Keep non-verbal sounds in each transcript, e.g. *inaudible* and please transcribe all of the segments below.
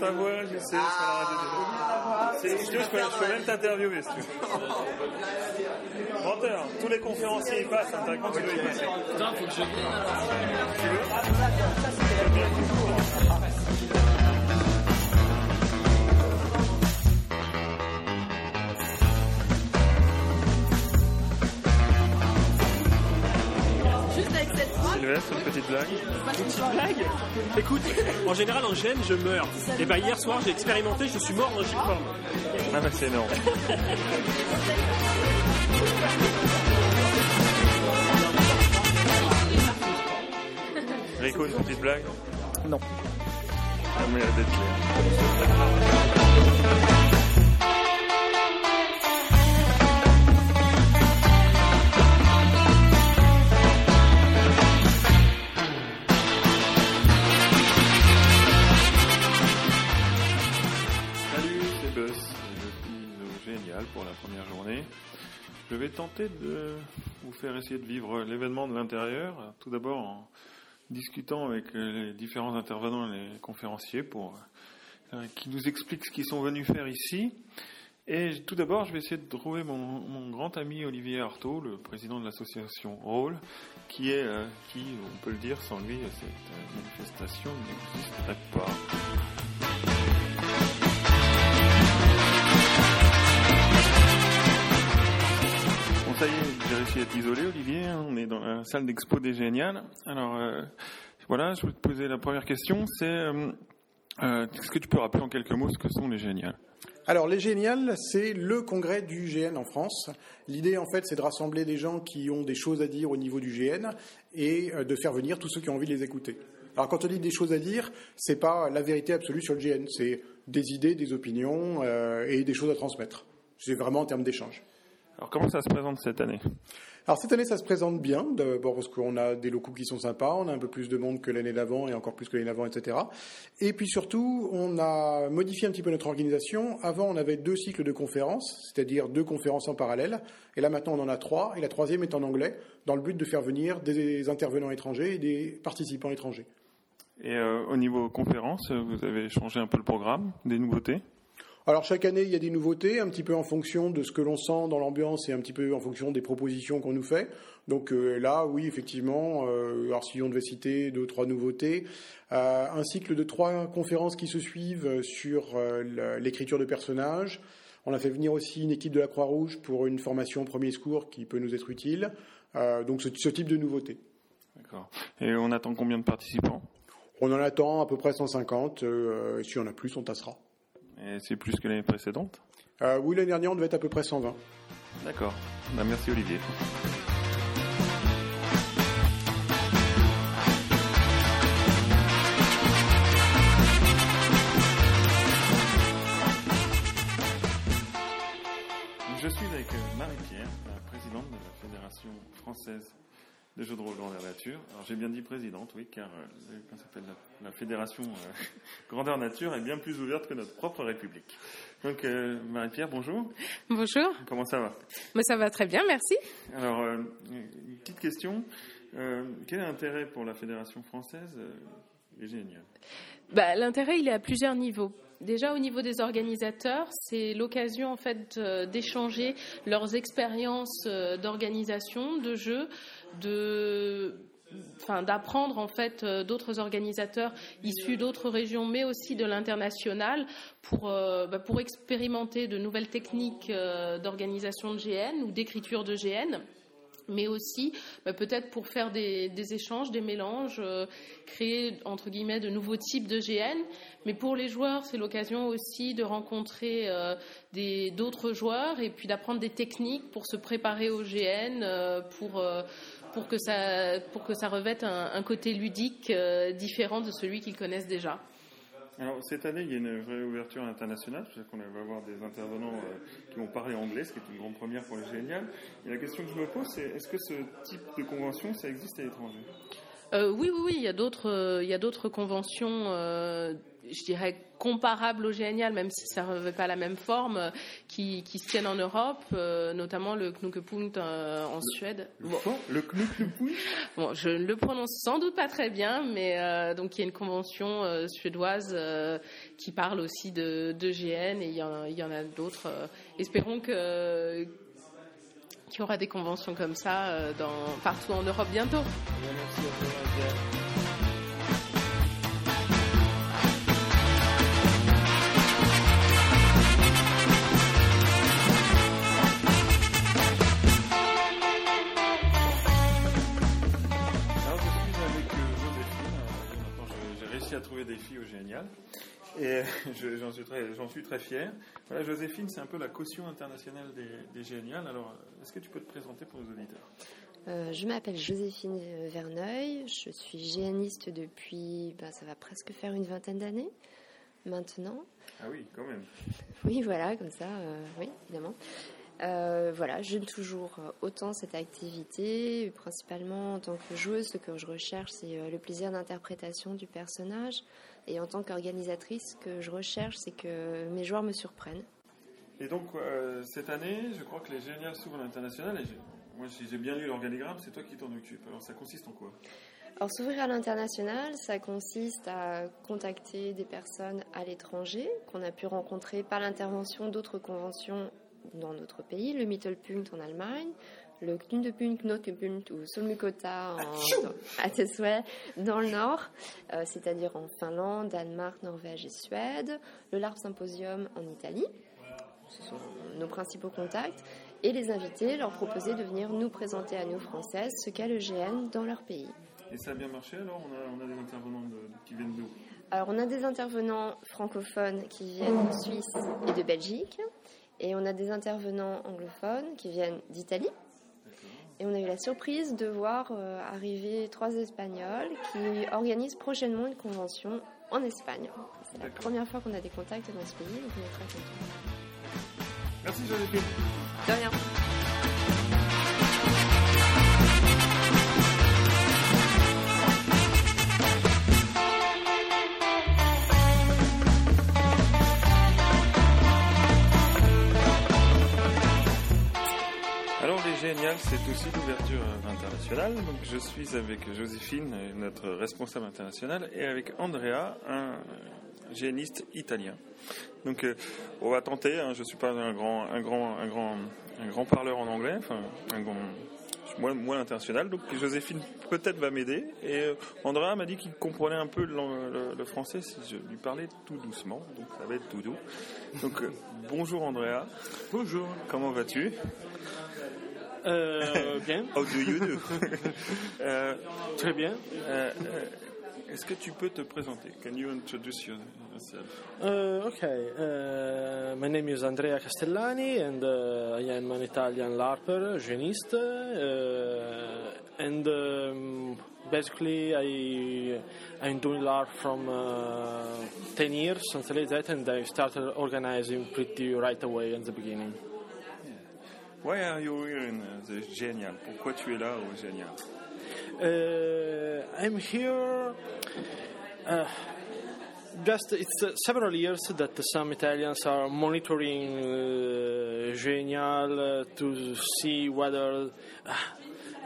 ta voix, je sais, sur la radio. Tu veux, je peux, même t'interviewer, si tu veux. Menteur, tous les conférenciers y passent, hein, quand tu veux y passer. Putain, faut que je vienne alors. Juste Sylvestre, une petite blague. Petite blague Écoute, en général en gêne, je meurs. Et bah hier soir, j'ai expérimenté, je suis mort dans Gipform. Ah bah c'est énorme. *laughs* Rico, une petite blague Non. Ah, mais elle pour la première journée. Je vais tenter de vous faire essayer de vivre l'événement de l'intérieur. Tout d'abord en discutant avec les différents intervenants et les conférenciers pour euh, qui nous expliquent ce qu'ils sont venus faire ici. Et tout d'abord, je vais essayer de trouver mon, grand ami Olivier Artaud, le président de l'association Rôle, qui est, euh, qui, on peut le dire, sans lui, cette manifestation n'existerait pas. Ça y est, j'ai réussi à t'isoler, Olivier. hein, On est dans la salle d'expo des Géniales. Alors, euh, voilà, je voulais te poser la première question. C'est, euh, euh, est-ce que tu peux rappeler en quelques mots ce que sont les Géniales? Alors, les Géniales, c'est le congrès du GN en France. L'idée, en fait, c'est de rassembler des gens qui ont des choses à dire au niveau du GN et de faire venir tous ceux qui ont envie de les écouter. Alors, quand on dit des choses à dire, c'est pas la vérité absolue sur le GN, c'est des idées, des opinions et des choses à transmettre. C'est vraiment en termes d'échange. Alors, comment ça se présente cette année Alors cette année, ça se présente bien, d'abord parce qu'on a des locaux qui sont sympas, on a un peu plus de monde que l'année d'avant et encore plus que l'année d'avant, etc. Et puis surtout, on a modifié un petit peu notre organisation. Avant, on avait deux cycles de conférences, c'est-à-dire deux conférences en parallèle. Et là, maintenant, on en a trois, et la troisième est en anglais, dans le but de faire venir des intervenants étrangers et des participants étrangers. Et euh, au niveau conférence, vous avez changé un peu le programme, des nouveautés? Alors chaque année, il y a des nouveautés, un petit peu en fonction de ce que l'on sent dans l'ambiance et un petit peu en fonction des propositions qu'on nous fait. Donc euh, là, oui, effectivement, euh, alors si on devait citer deux ou trois nouveautés, euh, un cycle de trois conférences qui se suivent sur l'écriture de personnages. On a fait venir aussi une équipe de la Croix-Rouge pour une formation premier secours qui peut nous être utile. Donc ce, ce type de nouveauté. D'accord. Et on attend combien de participants? On en attend à peu près 150. euh, et si on a plus, on tassera. Et c'est plus que l'année précédente Euh, oui, l'année dernière, on devait être à peu près 120. D'accord. Bah, merci Olivier. Je suis avec Marie-Pierre, la présidente de la Fédération française des jeux de rôle grandeur nature. Alors j'ai bien dit présidente, oui, car euh, la, Fédération euh, *laughs* grandeur nature est bien plus ouverte que notre propre République. Donc euh, Marie-Pierre, bonjour. Bonjour, Comment ça va? Mais ça va très bien, merci. Alors, euh, une petite question. Quel est l'intérêt pour la Fédération française des génial Bah, L'intérêt, il est à plusieurs niveaux. Déjà au niveau des organisateurs, c'est l'occasion en fait d'échanger leurs expériences d'organisation, de jeu, d'apprendre en fait euh, d'autres organisateurs issus d'autres régions mais aussi de l'international pour euh, bah, pour expérimenter de nouvelles techniques euh, d'organisation de GN ou d'écriture de GN mais aussi bah, peut-être pour faire des, échanges, des mélanges, créer entre guillemets de nouveaux types de GN. Mais pour les joueurs, c'est l'occasion aussi de rencontrer euh, d'autres joueurs et puis d'apprendre des techniques pour se préparer au GN, pour pour que ça pour que ça revête un, un côté ludique euh, différent de celui qu'ils connaissent déjà. Alors, cette année, il y a une vraie ouverture internationale. C'est-à-dire qu'on va avoir des intervenants euh, qui vont parler anglais, ce qui est une grande première pour les génial. Et la question que je me pose, c'est est-ce que ce type de convention, ça existe à l'étranger? Euh, oui, oui, oui, il y a d'autres, il y a d'autres conventions, je dirais comparables au Génial, même si ça n'avait pas la même forme, euh, qui, qui se tiennent en Europe, euh, notamment le Knukepunkt euh, en Suède. Bon, Le Knouk le *laughs* bon, je ne le prononce sans doute pas très bien, mais euh, donc il y a une convention suédoise qui parle aussi de, de GN et il y en, il y en a d'autres. espérons que qu'il y aura des conventions comme ça dans, partout en Europe bientôt. Alors, trouver des filles au Génial. Et *laughs* je- j'en suis, très- j'en suis très fier. Voilà, Joséphine, c'est un peu la caution internationale des, des Génial. Alors, est-ce que tu peux te présenter pour nos auditeurs? Euh, je m'appelle Joséphine euh, Verneuil, je suis géaniste depuis, bah, ça va presque faire une vingtaine d'années maintenant. Ah oui, quand même. Oui, voilà, comme ça, euh, oui, évidemment. Euh, voilà, j'aime toujours euh, autant cette activité, principalement en tant que joueuse, ce que je recherche, c'est euh, le plaisir d'interprétation du personnage. Et en tant qu'organisatrice, ce que je recherche, c'est que mes joueurs me surprennent. Et donc, euh, cette année, je crois que les Génial s'ouvrent à l'international. Moi, si j'ai bien lu l'organigramme, c'est toi qui t'en occupes. Alors, ça consiste en quoi? Alors, s'ouvrir à l'international, ça consiste à contacter des personnes à l'étranger qu'on a pu rencontrer par l'intervention d'autres conventions dans notre pays, le Mittelpunkt en Allemagne, le Knudepunkt, Knotepunkt ou Solmukota en, dans, à tes souhaits, dans le nord, euh, c'est-à-dire en Finlande, Danemark, Norvège et Suède, le LARP Symposium en Italie, ce sont nos principaux contacts, et les inviter, leur proposer de venir nous présenter à nous Françaises ce qu'est le GN dans leur pays. Et ça a bien marché alors on a, on a des intervenants de- qui viennent d'où? Alors, on a des intervenants francophones qui viennent de Suisse et de Belgique. Et on a des intervenants anglophones qui viennent d'Italie. Et on a eu la surprise de voir euh, arriver trois Espagnols qui organisent prochainement une convention en Espagne. C'est la première fois qu'on a des contacts dans ce pays, donc on est très contents. Merci Joséphine. De rien. Génial, c'est aussi l'ouverture internationale. Donc je suis avec Joséphine, notre responsable international, et avec Andrea, un géniste italien. Donc euh, on va tenter. hein, je suis pas un grand, un grand, un grand, un grand parleur en anglais. Enfin, un grand, moi, moi l'international. Donc Joséphine peut-être va m'aider. Et euh, Andrea m'a dit qu'il comprenait un peu le, le- le français si je lui parlais tout doucement. Donc ça va être tout doux. Donc euh, bonjour Andrea. Bonjour. Comment vas-tu? Euh, bien, How do you do? *laughs* Euh, très bien. euh, euh, Est-ce que tu peux te présenter? Can you introduce yourself? Uh, okay, uh, my name is Andrea Castellani and uh, I am an Italian LARPer, genist, uh, and um, basically I, I'm doing LARP from uh, 10 years, something like that, and I started organizing pretty right away in the beginning. Why are you here in the Génial? Pourquoi tu es là au Génial? Uh, I'm here. Uh, just it's uh, several years that some Italians are monitoring uh, Genial uh, to see whether uh,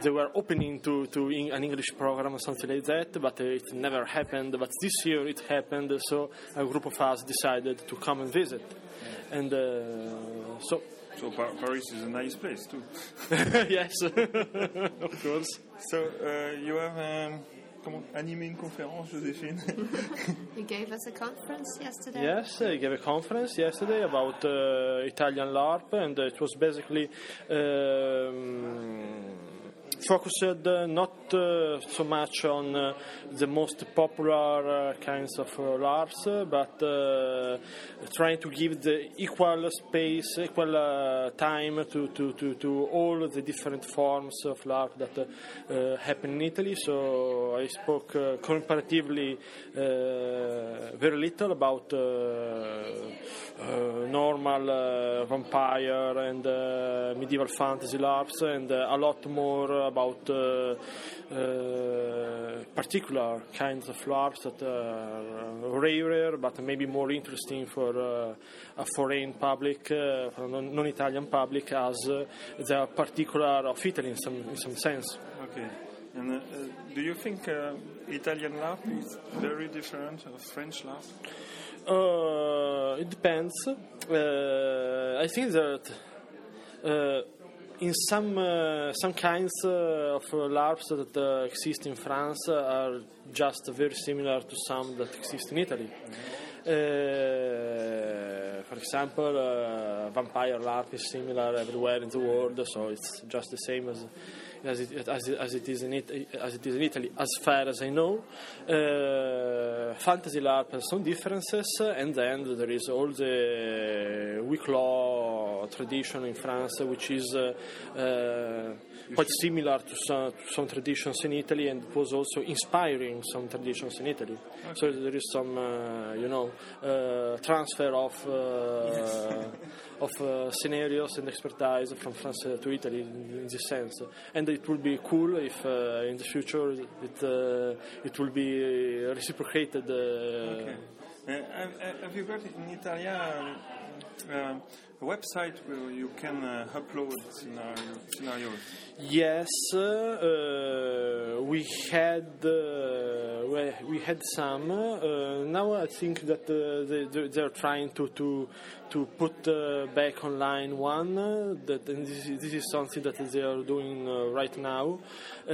they were opening to, to an English program or something like that, but it never happened. But this year it happened, so a group of us decided to come and visit. And uh, so, So Pa- Paris is a nice place too. *laughs* yes, *laughs* of course. So uh, you have um, comment animé une conférence, Joséphine? *laughs* You gave us a conference yesterday. Yes, I gave a conference yesterday about uh, Italian LARP, and it was basically um, focused uh, not uh, so much on uh, the most popular uh, kinds of uh, LARPs, uh, but trying to give the equal space, equal time to, to, to, to all the different forms of LARP that happen in Italy. So I spoke comparatively very little about normal vampire and medieval fantasy LARPs, and a lot more about uh, uh, particular kinds of LARPs that are rarer, but maybe more interesting for uh, a foreign public, for a non-Italian public, as they are particular of Italy in some in some sense. Okay. And uh, do you think uh, Italian LARP is very different of French LARP? Uh, it depends. I think that in some uh, some kinds uh, of LARPs that uh, exist in France are just very similar to some that exist in Italy. Uh, for example, uh, Vampire LARP is similar everywhere in the world, so it's just the same as as it, as it, as it is in it, as it is in Italy, as far as I know. Uh, fantasy LARP has some differences, and then there is all the week law tradition in France, which is uh, uh, quite similar to some, to some traditions in Italy, and was also inspiring some traditions in Italy. So there is some, uh, you know, uh, transfer of. Uh, *laughs* of uh, scenarios and expertise from France to Italy in, this sense. And it will be cool if uh, in the future it, uh, it will be reciprocated. Uh, Okay. Uh, have, you got in Italia um, um, a website where you can uh, upload scenario, scenarios? Yes, uh, we had uh, we, we had some. Uh, now I think that uh, they, they- they're trying to to to put uh, back online one. uh, That and this, is- this is something that they are doing uh, right now. Uh,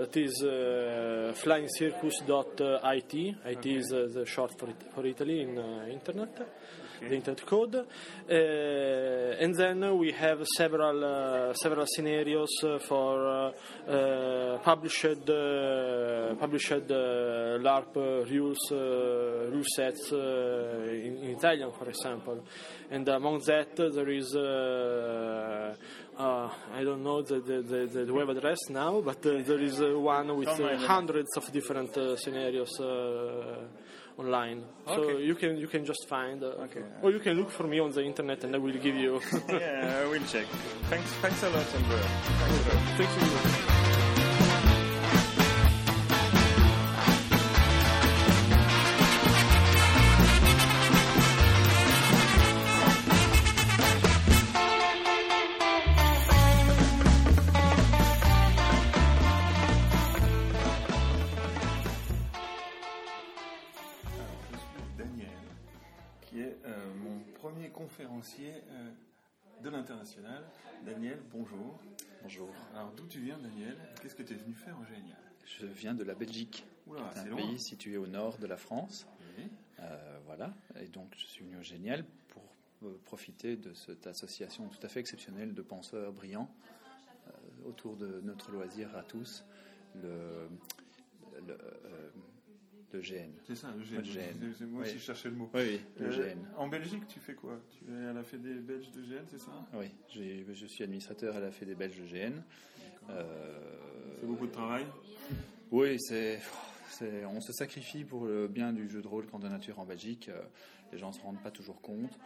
that is uh, flyingcircus.it. IT is uh, the short for, it, for Italy in uh, internet the internet code, uh, and then we have several uh, several scenarios for uh, published published LARP rules rule sets in, in Italian, for example, and among that there is. Uh, I don't know the, the, the, the web address now, but uh, there is uh, one with hundreds of different scenarios online. So you can you can just find, uh, Okay. or you can look for me on the internet, and I will give you. *laughs* yeah, I will check. Thanks, thanks a lot, Amber. Thank you. De l'international. Daniel, bonjour. Bonjour, Alors, d'où tu viens, Daniel? Qu'est-ce que tu es venu faire en génial je viens de la Belgique. Oula, C'est c'est un loin. pays situé au nord de la France. Oui. Euh, voilà, et donc je suis venu au Génial pour euh, profiter de cette association tout à fait exceptionnelle de penseurs brillants euh, autour de notre loisir à tous, le, le, le GN. C'est ça, le c'est moi Oui. aussi, je cherchais le mot. Oui, oui, le Euh, GN. En Belgique, tu fais quoi? Tu es à la Fédé belge de GN, c'est ça? Oui, je suis administrateur à la Fédé belge de GN. Euh, C'est beaucoup de travail? Oui, c'est, on se sacrifie pour le bien du jeu de rôle quand de nature en Belgique. Euh, Les gens ne se rendent pas toujours compte,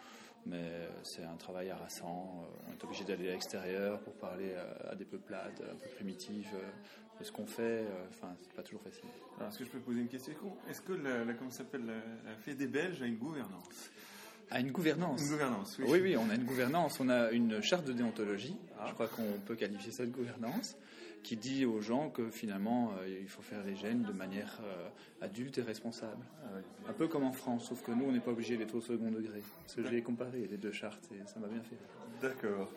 mais c'est un travail harassant. Euh, On est obligé d'aller à l'extérieur pour parler à, à des peuplades un peu primitives euh, de ce qu'on fait. Euh, Enfin, c'est pas toujours facile. Alors, est-ce que je peux poser une question? Est-ce que la, la- comment s'appelle, la, la Fédé belge a une gouvernance? À une gouvernance. Une gouvernance, oui. Oui, oui, on a une gouvernance. On a une charte de déontologie. Je crois qu'on peut qualifier ça de gouvernance qui dit aux gens que finalement euh, il faut faire les gènes de manière euh, adulte et responsable. Un peu comme en France, sauf que nous on n'est pas obligé d'être au second degré. Parce que j'ai comparé les deux chartes et ça m'a bien fait. D'accord.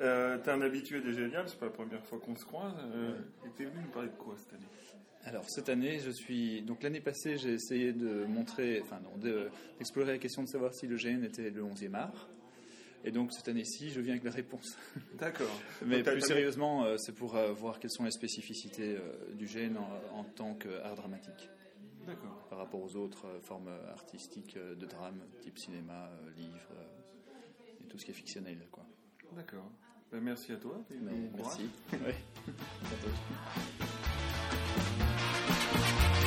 Euh, T'es un habitué des Génial, c'est pas la première fois qu'on se croise. Euh, Et t'es venu nous parler de quoi cette année? Alors cette année, je suis donc l'année passée, j'ai essayé de montrer, enfin d'explorer la question de savoir si le gène était le 11e art. Et donc cette année-ci, je viens avec la réponse. *laughs* D'accord. Mais Donc, plus sérieusement, euh, c'est pour euh, voir quelles sont les spécificités euh, du gène en, en tant qu'art dramatique D'accord. par rapport aux autres formes artistiques de drame, type cinéma, livre et tout ce qui est fictionnel. Quoi. D'accord. Ben, merci à toi. et Mais bon *laughs*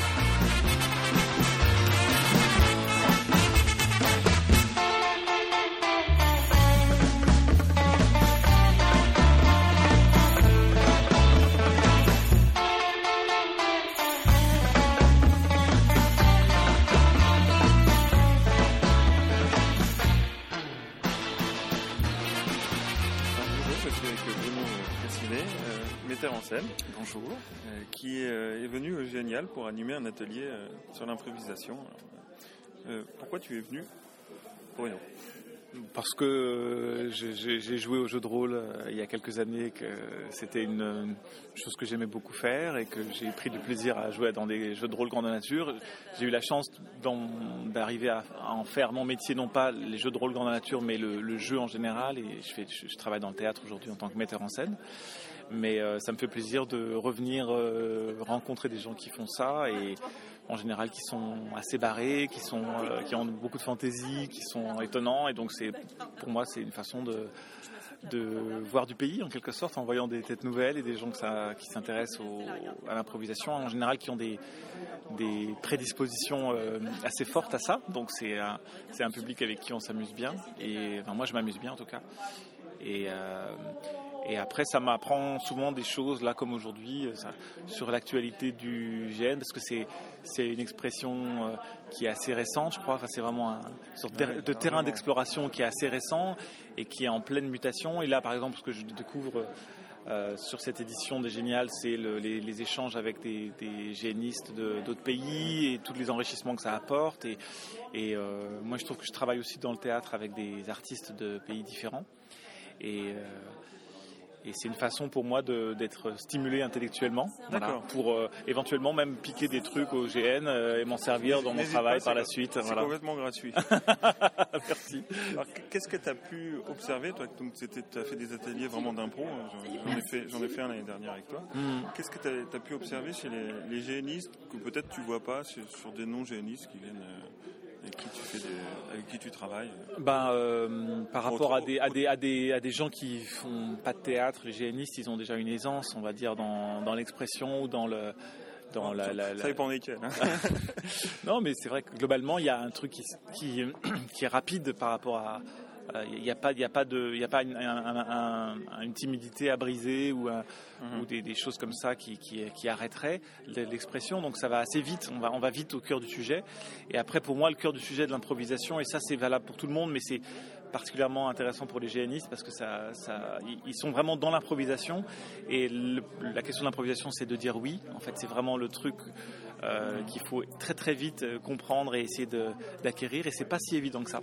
je suis avec euh, Bruno euh, Cassivet, euh, metteur en scène, bonjour, qui est venu au Génial pour animer un atelier sur l'improvisation. pourquoi tu es venu, Bruno parce que euh, j'ai- joué au jeu de rôle euh, il y a quelques années, que c'était une, une chose que j'aimais beaucoup faire et que j'ai pris du plaisir à jouer dans des jeux de rôle grandeur nature. J'ai eu la chance d'arriver à, en faire mon métier, non pas les jeux de rôle grandeur nature, mais le, jeu en général. Et je travaille dans le théâtre aujourd'hui en tant que metteur en scène. Mais euh, ça me fait plaisir de revenir euh, rencontrer des gens qui font ça et en général qui sont assez barrés, qui, sont, euh, qui ont beaucoup de fantaisie, qui sont étonnants. Et donc pour moi c'est une façon de, voir du pays en quelque sorte en voyant des têtes nouvelles et des gens qui s'intéressent à l'improvisation en général qui ont des, prédispositions assez fortes à ça. Donc c'est un, un public avec qui on s'amuse bien et moi je m'amuse bien en tout cas. Et, et après, ça m'apprend souvent des choses, là comme aujourd'hui, euh, sur l'actualité du GN, parce que c'est c'est une expression euh, qui est assez récente, je crois. Enfin, c'est vraiment un sorte de, de terrain d'exploration qui est assez récent et qui est en pleine mutation. Et là, par exemple, ce que je découvre euh, sur cette édition des Géniales, c'est le- les, les échanges avec des, des génistes de- d'autres pays et tous les enrichissements que ça apporte. Et, et euh, moi, je trouve que je travaille aussi dans le théâtre avec des artistes de pays différents. Et, euh, et c'est une façon pour moi d'être stimulé intellectuellement, voilà, pour euh, éventuellement même piquer des trucs au GN euh, et m'en servir dans mon travail pas, par la suite. C'est Voilà. complètement gratuit. *laughs* Merci. Alors, qu'est-ce que tu as pu observer Toi, tu as fait des ateliers vraiment d'impro. hein, J'en ai, fait- j'en ai fait un l'année dernière avec toi. Mm. Qu'est-ce que tu as, pu observer chez les, les génistes que peut-être tu vois pas sur, sur des non-génistes qui viennent euh, avec qui tu fais des- avec qui tu travailles Ben, euh, par rapport Autre- à des, à, des, à, des, à des gens qui font pas de théâtre, les GNistes, ils ont déjà une aisance, on va dire, dans, dans l'expression ou dans le. Dans la, la- Ça la- dépend desquels. hein. *laughs* Non, mais c'est vrai que globalement, il y a un truc qui, qui, *clears throat* qui est rapide par rapport à. Euh, Il n'y a pas, il y a pas de, il y a pas une, un- un- un- une timidité à briser ou, Mhm. ou des, des choses comme ça qui, qui, qui arrêteraient l'expression. Donc ça va assez vite. On va, on va vite au cœur du sujet. Et après, pour moi, le cœur du sujet de l'improvisation, et ça c'est valable pour tout le monde, mais c'est particulièrement intéressant pour les GNistes parce que ça, ça, ils- sont vraiment dans l'improvisation. Et le- la question de l'improvisation, c'est de dire oui. En fait, c'est vraiment le truc euh, qu'il faut très très vite euh, comprendre et essayer de- d'acquérir. Et c'est pas si évident que ça.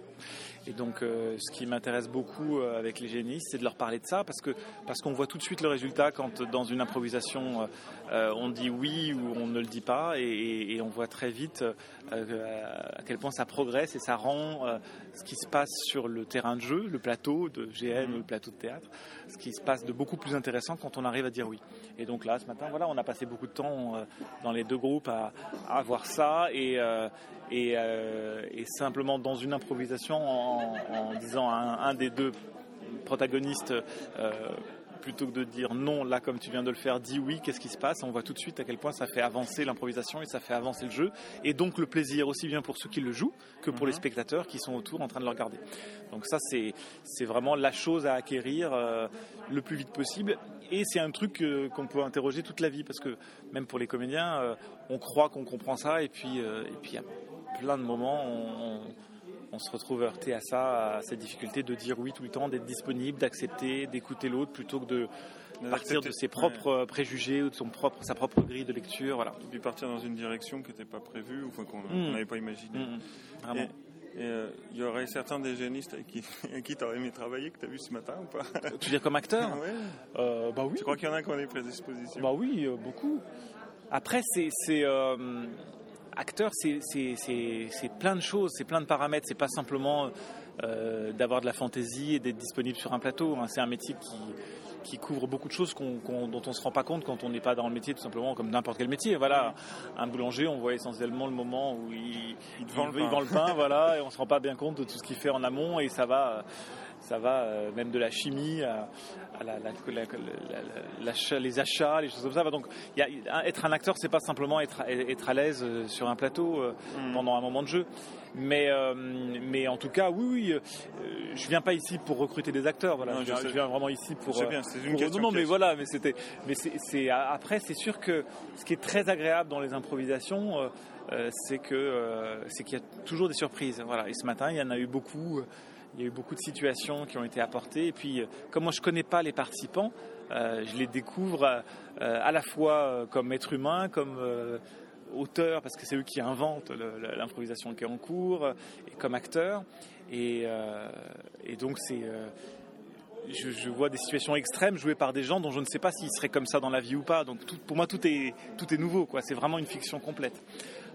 Et donc, euh, ce qui m'intéresse beaucoup euh, avec les génistes, c'est de leur parler de ça parce que parce qu'on voit tout de suite le résultat quand dans une improvisation euh, on dit oui ou on ne le dit pas, et, on voit très vite euh, à quel point ça progresse et ça rend euh, ce qui se passe sur le terrain de jeu, le plateau de GN ou le plateau de théâtre, ce qui se passe de beaucoup plus intéressant quand on arrive à dire oui. Et donc là, ce matin, voilà, on a passé beaucoup de temps dans les deux groupes à, voir ça et, simplement dans une improvisation en, disant à un, des deux protagonistes plutôt que de dire non, là comme tu viens de le faire, dis oui, qu'est-ce qui se passe? On voit tout de suite à quel point ça fait avancer l'improvisation et ça fait avancer le jeu. Et donc le plaisir aussi bien pour ceux qui le jouent que pour les spectateurs qui sont autour en train de le regarder. Donc ça, c'est, vraiment la chose à acquérir euh, le plus vite possible. Et c'est un truc euh, qu'on peut interroger toute la vie parce que même pour les comédiens, euh, on croit qu'on comprend ça et puis et puis il y a plein de moments où on, on- on se retrouve heurté à ça, à cette difficulté de dire oui tout le temps, d'être disponible, d'accepter, d'écouter l'autre plutôt que de partir de ses propres euh, préjugés ou de son propre, sa propre grille de lecture. Voilà. Et puis partir dans une direction qui n'était pas prévue ou enfin, qu'on Mm. qu'on n'avait pas imaginé. Mm, mm. Vraiment. Et- et, euh, il y aurait certains des génistes avec qui *laughs* qui tu aurais aimé travailler que tu as vu ce matin ou pas? *laughs* Tu veux dire comme acteur? Ouais. Euh, Bah oui. Tu crois qu'il y en a qui ont des prédispositions? Bah oui, euh, beaucoup. Après, c'est, acteur, c'est, plein de choses, c'est plein de paramètres. C'est pas simplement euh, d'avoir de la fantaisie et d'être disponible sur un plateau. hein. C'est un métier qui qui couvre beaucoup de choses qu'on- qu'on- dont on se rend pas compte quand on n'est pas dans le métier, tout simplement comme n'importe quel métier. Voilà, un boulanger, on voit essentiellement le moment où il, le vend le pain, voilà, *laughs* et on se rend pas bien compte de tout ce qu'il fait en amont, et ça va, ça va euh, même de la chimie à, à la- la- la- la- l'achat- les achats, les choses comme ça. Donc, il y a- être un acteur, c'est pas simplement être, être à l'aise euh, sur un plateau euh, Mm. pendant un moment de jeu. Mais, euh, mais en tout cas, oui, oui, je viens pas ici pour recruter des acteurs. Voilà, Non, je, je viens, vraiment ici pour. Euh, bien, c'est une pour- question Non, mais voilà, mais c'était, mais c'est, c'est- après, c'est sûr que ce qui est très agréable dans les improvisations, c'est que c'est qu'il y a toujours des surprises. Voilà, et ce matin, il y en a eu beaucoup. Il y a eu beaucoup de situations qui ont été apportées. Et puis, euh, comme moi, je connais pas les participants, euh, je les découvre euh, à la fois comme être humain, comme euh, auteur, parce que c'est eux qui inventent l'improvisation qui est en cours, et comme acteur. Et, donc c'est je, vois des situations extrêmes jouées par des gens dont je ne sais pas s'ils seraient comme ça dans la vie ou pas. Donc pour moi, tout est, tout est nouveau. C'est vraiment une fiction complète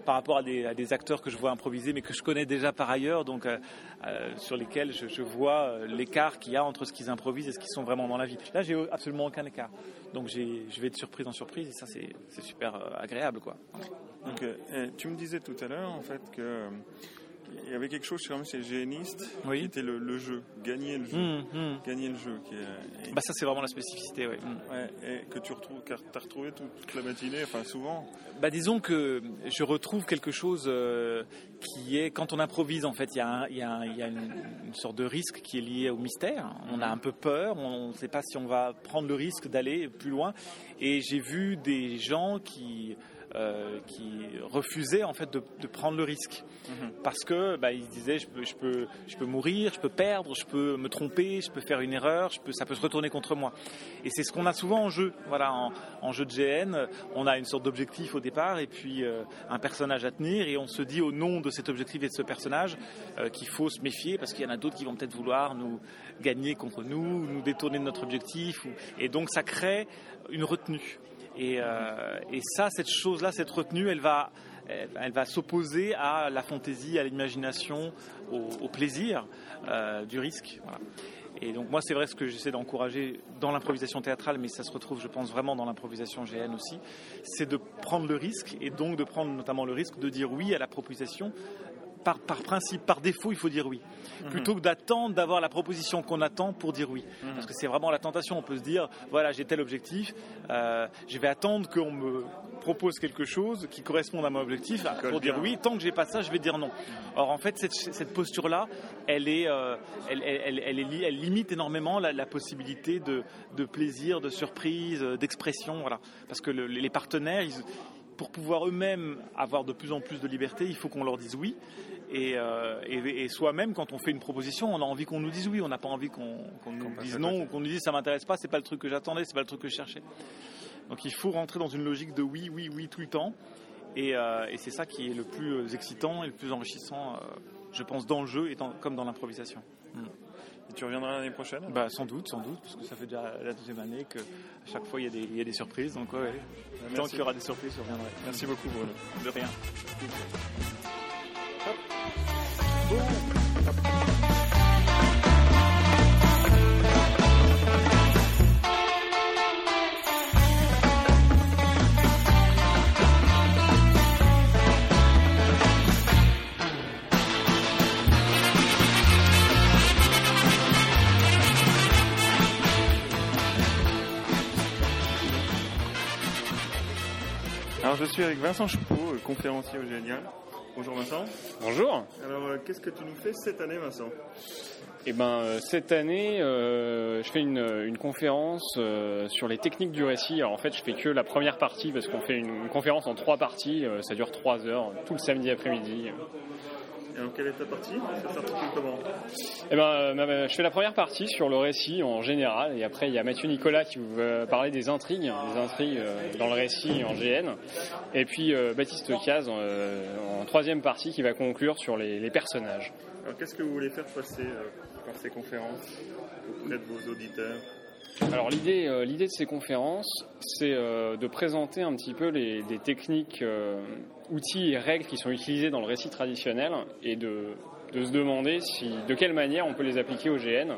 par rapport à des, acteurs que je vois improviser, mais que je connais déjà par ailleurs, donc euh, euh, sur lesquels je, je vois euh, l'écart qu'il y a entre ce qu'ils improvisent et ce qu'ils sont vraiment dans la vie. Là, j'ai absolument aucun écart. Donc je vais de surprise en surprise et ça, c'est super agréable. quoi. Donc, tu me disais tout à l'heure, en fait, que il y avait quelque chose chez chez Géniste Oui. qui était le, le jeu, gagner le jeu, Hum, hum. gagner le jeu, qui est, Bah ça, c'est vraiment la spécificité. Hum. ouais, et que tu retrouves, car t'as retrouvé toute, la matinée, enfin souvent. Bah, disons que je retrouve quelque chose euh, qui est quand on improvise en fait il y a, un- il y a un- il y a une, une sorte de risque qui est lié au mystère. On a un peu peur, on ne sait pas si on va prendre le risque d'aller plus loin. Et j'ai vu des gens qui euh, qui refusaient en fait de, de prendre le risque parce que bah, ils se disaient je peux, je peux je peux mourir, je peux perdre, je peux me tromper, je peux faire une erreur, je peux, ça peut se retourner contre moi. Et c'est ce qu'on a souvent en jeu. Voilà, en, en jeu de GN, on a une sorte d'objectif au départ et puis euh, un personnage à tenir et on se dit au nom de cet objectif et de ce personnage euh, qu'il faut se méfier parce qu'il y en a d'autres qui vont peut-être vouloir nous gagner contre nous, nous détourner de notre objectif. ou- et donc ça crée une retenue. Et, euh, et ça, cette chose-là, cette retenue, elle va, elle, va s'opposer à la fantaisie, à l'imagination, au, plaisir euh, du risque. Et donc moi, c'est vrai ce que j'essaie d'encourager dans l'improvisation théâtrale, mais ça se retrouve, je pense, vraiment dans l'improvisation GN aussi, c'est de prendre le risque, et donc de prendre notamment le risque de dire oui à la proposition. Par, par principe, par défaut, il faut dire oui. Plutôt que d'attendre d'avoir la proposition qu'on attend pour dire oui. Parce que c'est vraiment la tentation. On peut se dire, voilà, j'ai tel objectif, euh, je vais attendre qu'on me propose quelque chose qui corresponde à mon objectif pour dire oui. Tant que j'ai pas ça, je vais dire non. Or, en fait, cette, cette posture-là, elle, est, euh, elle, elle, elle, elle est li- elle limite énormément la, la possibilité de, de plaisir, de surprise, euh, d'expression. Voilà. Parce que le- les partenaires, ils- pour pouvoir eux-mêmes avoir de plus en plus de liberté, il faut qu'on leur dise oui. Et, euh, et- et soi-même, quand on fait une proposition, on a envie qu'on nous dise oui, on n'a pas envie qu'on nous dise non ou qu'on nous dise ça m'intéresse pas, c'est pas le truc que j'attendais, c'est pas le truc que je cherchais. Donc il faut rentrer dans une logique de oui, oui, oui tout le temps. Et, euh, et c'est ça qui est le plus euh, excitant et le plus enrichissant, euh, je pense, dans le jeu et dans- comme dans l'improvisation. Et tu reviendras l'année prochaine Bah, sans doute, sans doute, parce que ça fait déjà la deuxième année que à chaque fois il y a des, il y a des surprises. Donc ouais, ouais. tant qu'il y aura des surprises, je reviendrai. Merci beaucoup, Bruno. De rien. Alors, je suis avec Vincent Choupeau, euh, conférencier au Génial. Bonjour Vincent. Bonjour. Alors, euh, qu'est-ce que tu nous fais cette année, Vincent? Eh ben, euh, cette année, euh, je fais une, une conférence euh, sur les techniques du récit. Alors, en fait, je fais que la première partie parce qu'on fait une, une conférence en trois parties. Ça dure trois heures, tout le samedi après-midi. Et alors, quelle est ta partie? Ça s'articule comment Eh ben, euh, je fais la première partie sur le récit en général, et après il y a Mathieu Nicolas qui veut parler des intrigues, des intrigues euh, dans le récit en GN, et puis euh, Baptiste Caz euh, en troisième partie qui va conclure sur les, les personnages. Alors, qu'est-ce que vous voulez faire passer euh, par ces conférences auprès de vos auditeurs? Alors l'idée, euh, l'idée de ces conférences, c'est euh, de présenter un petit peu les, des techniques, euh, outils et règles qui sont utilisés dans le récit traditionnel et de, de se demander si, de quelle manière on peut les appliquer au GN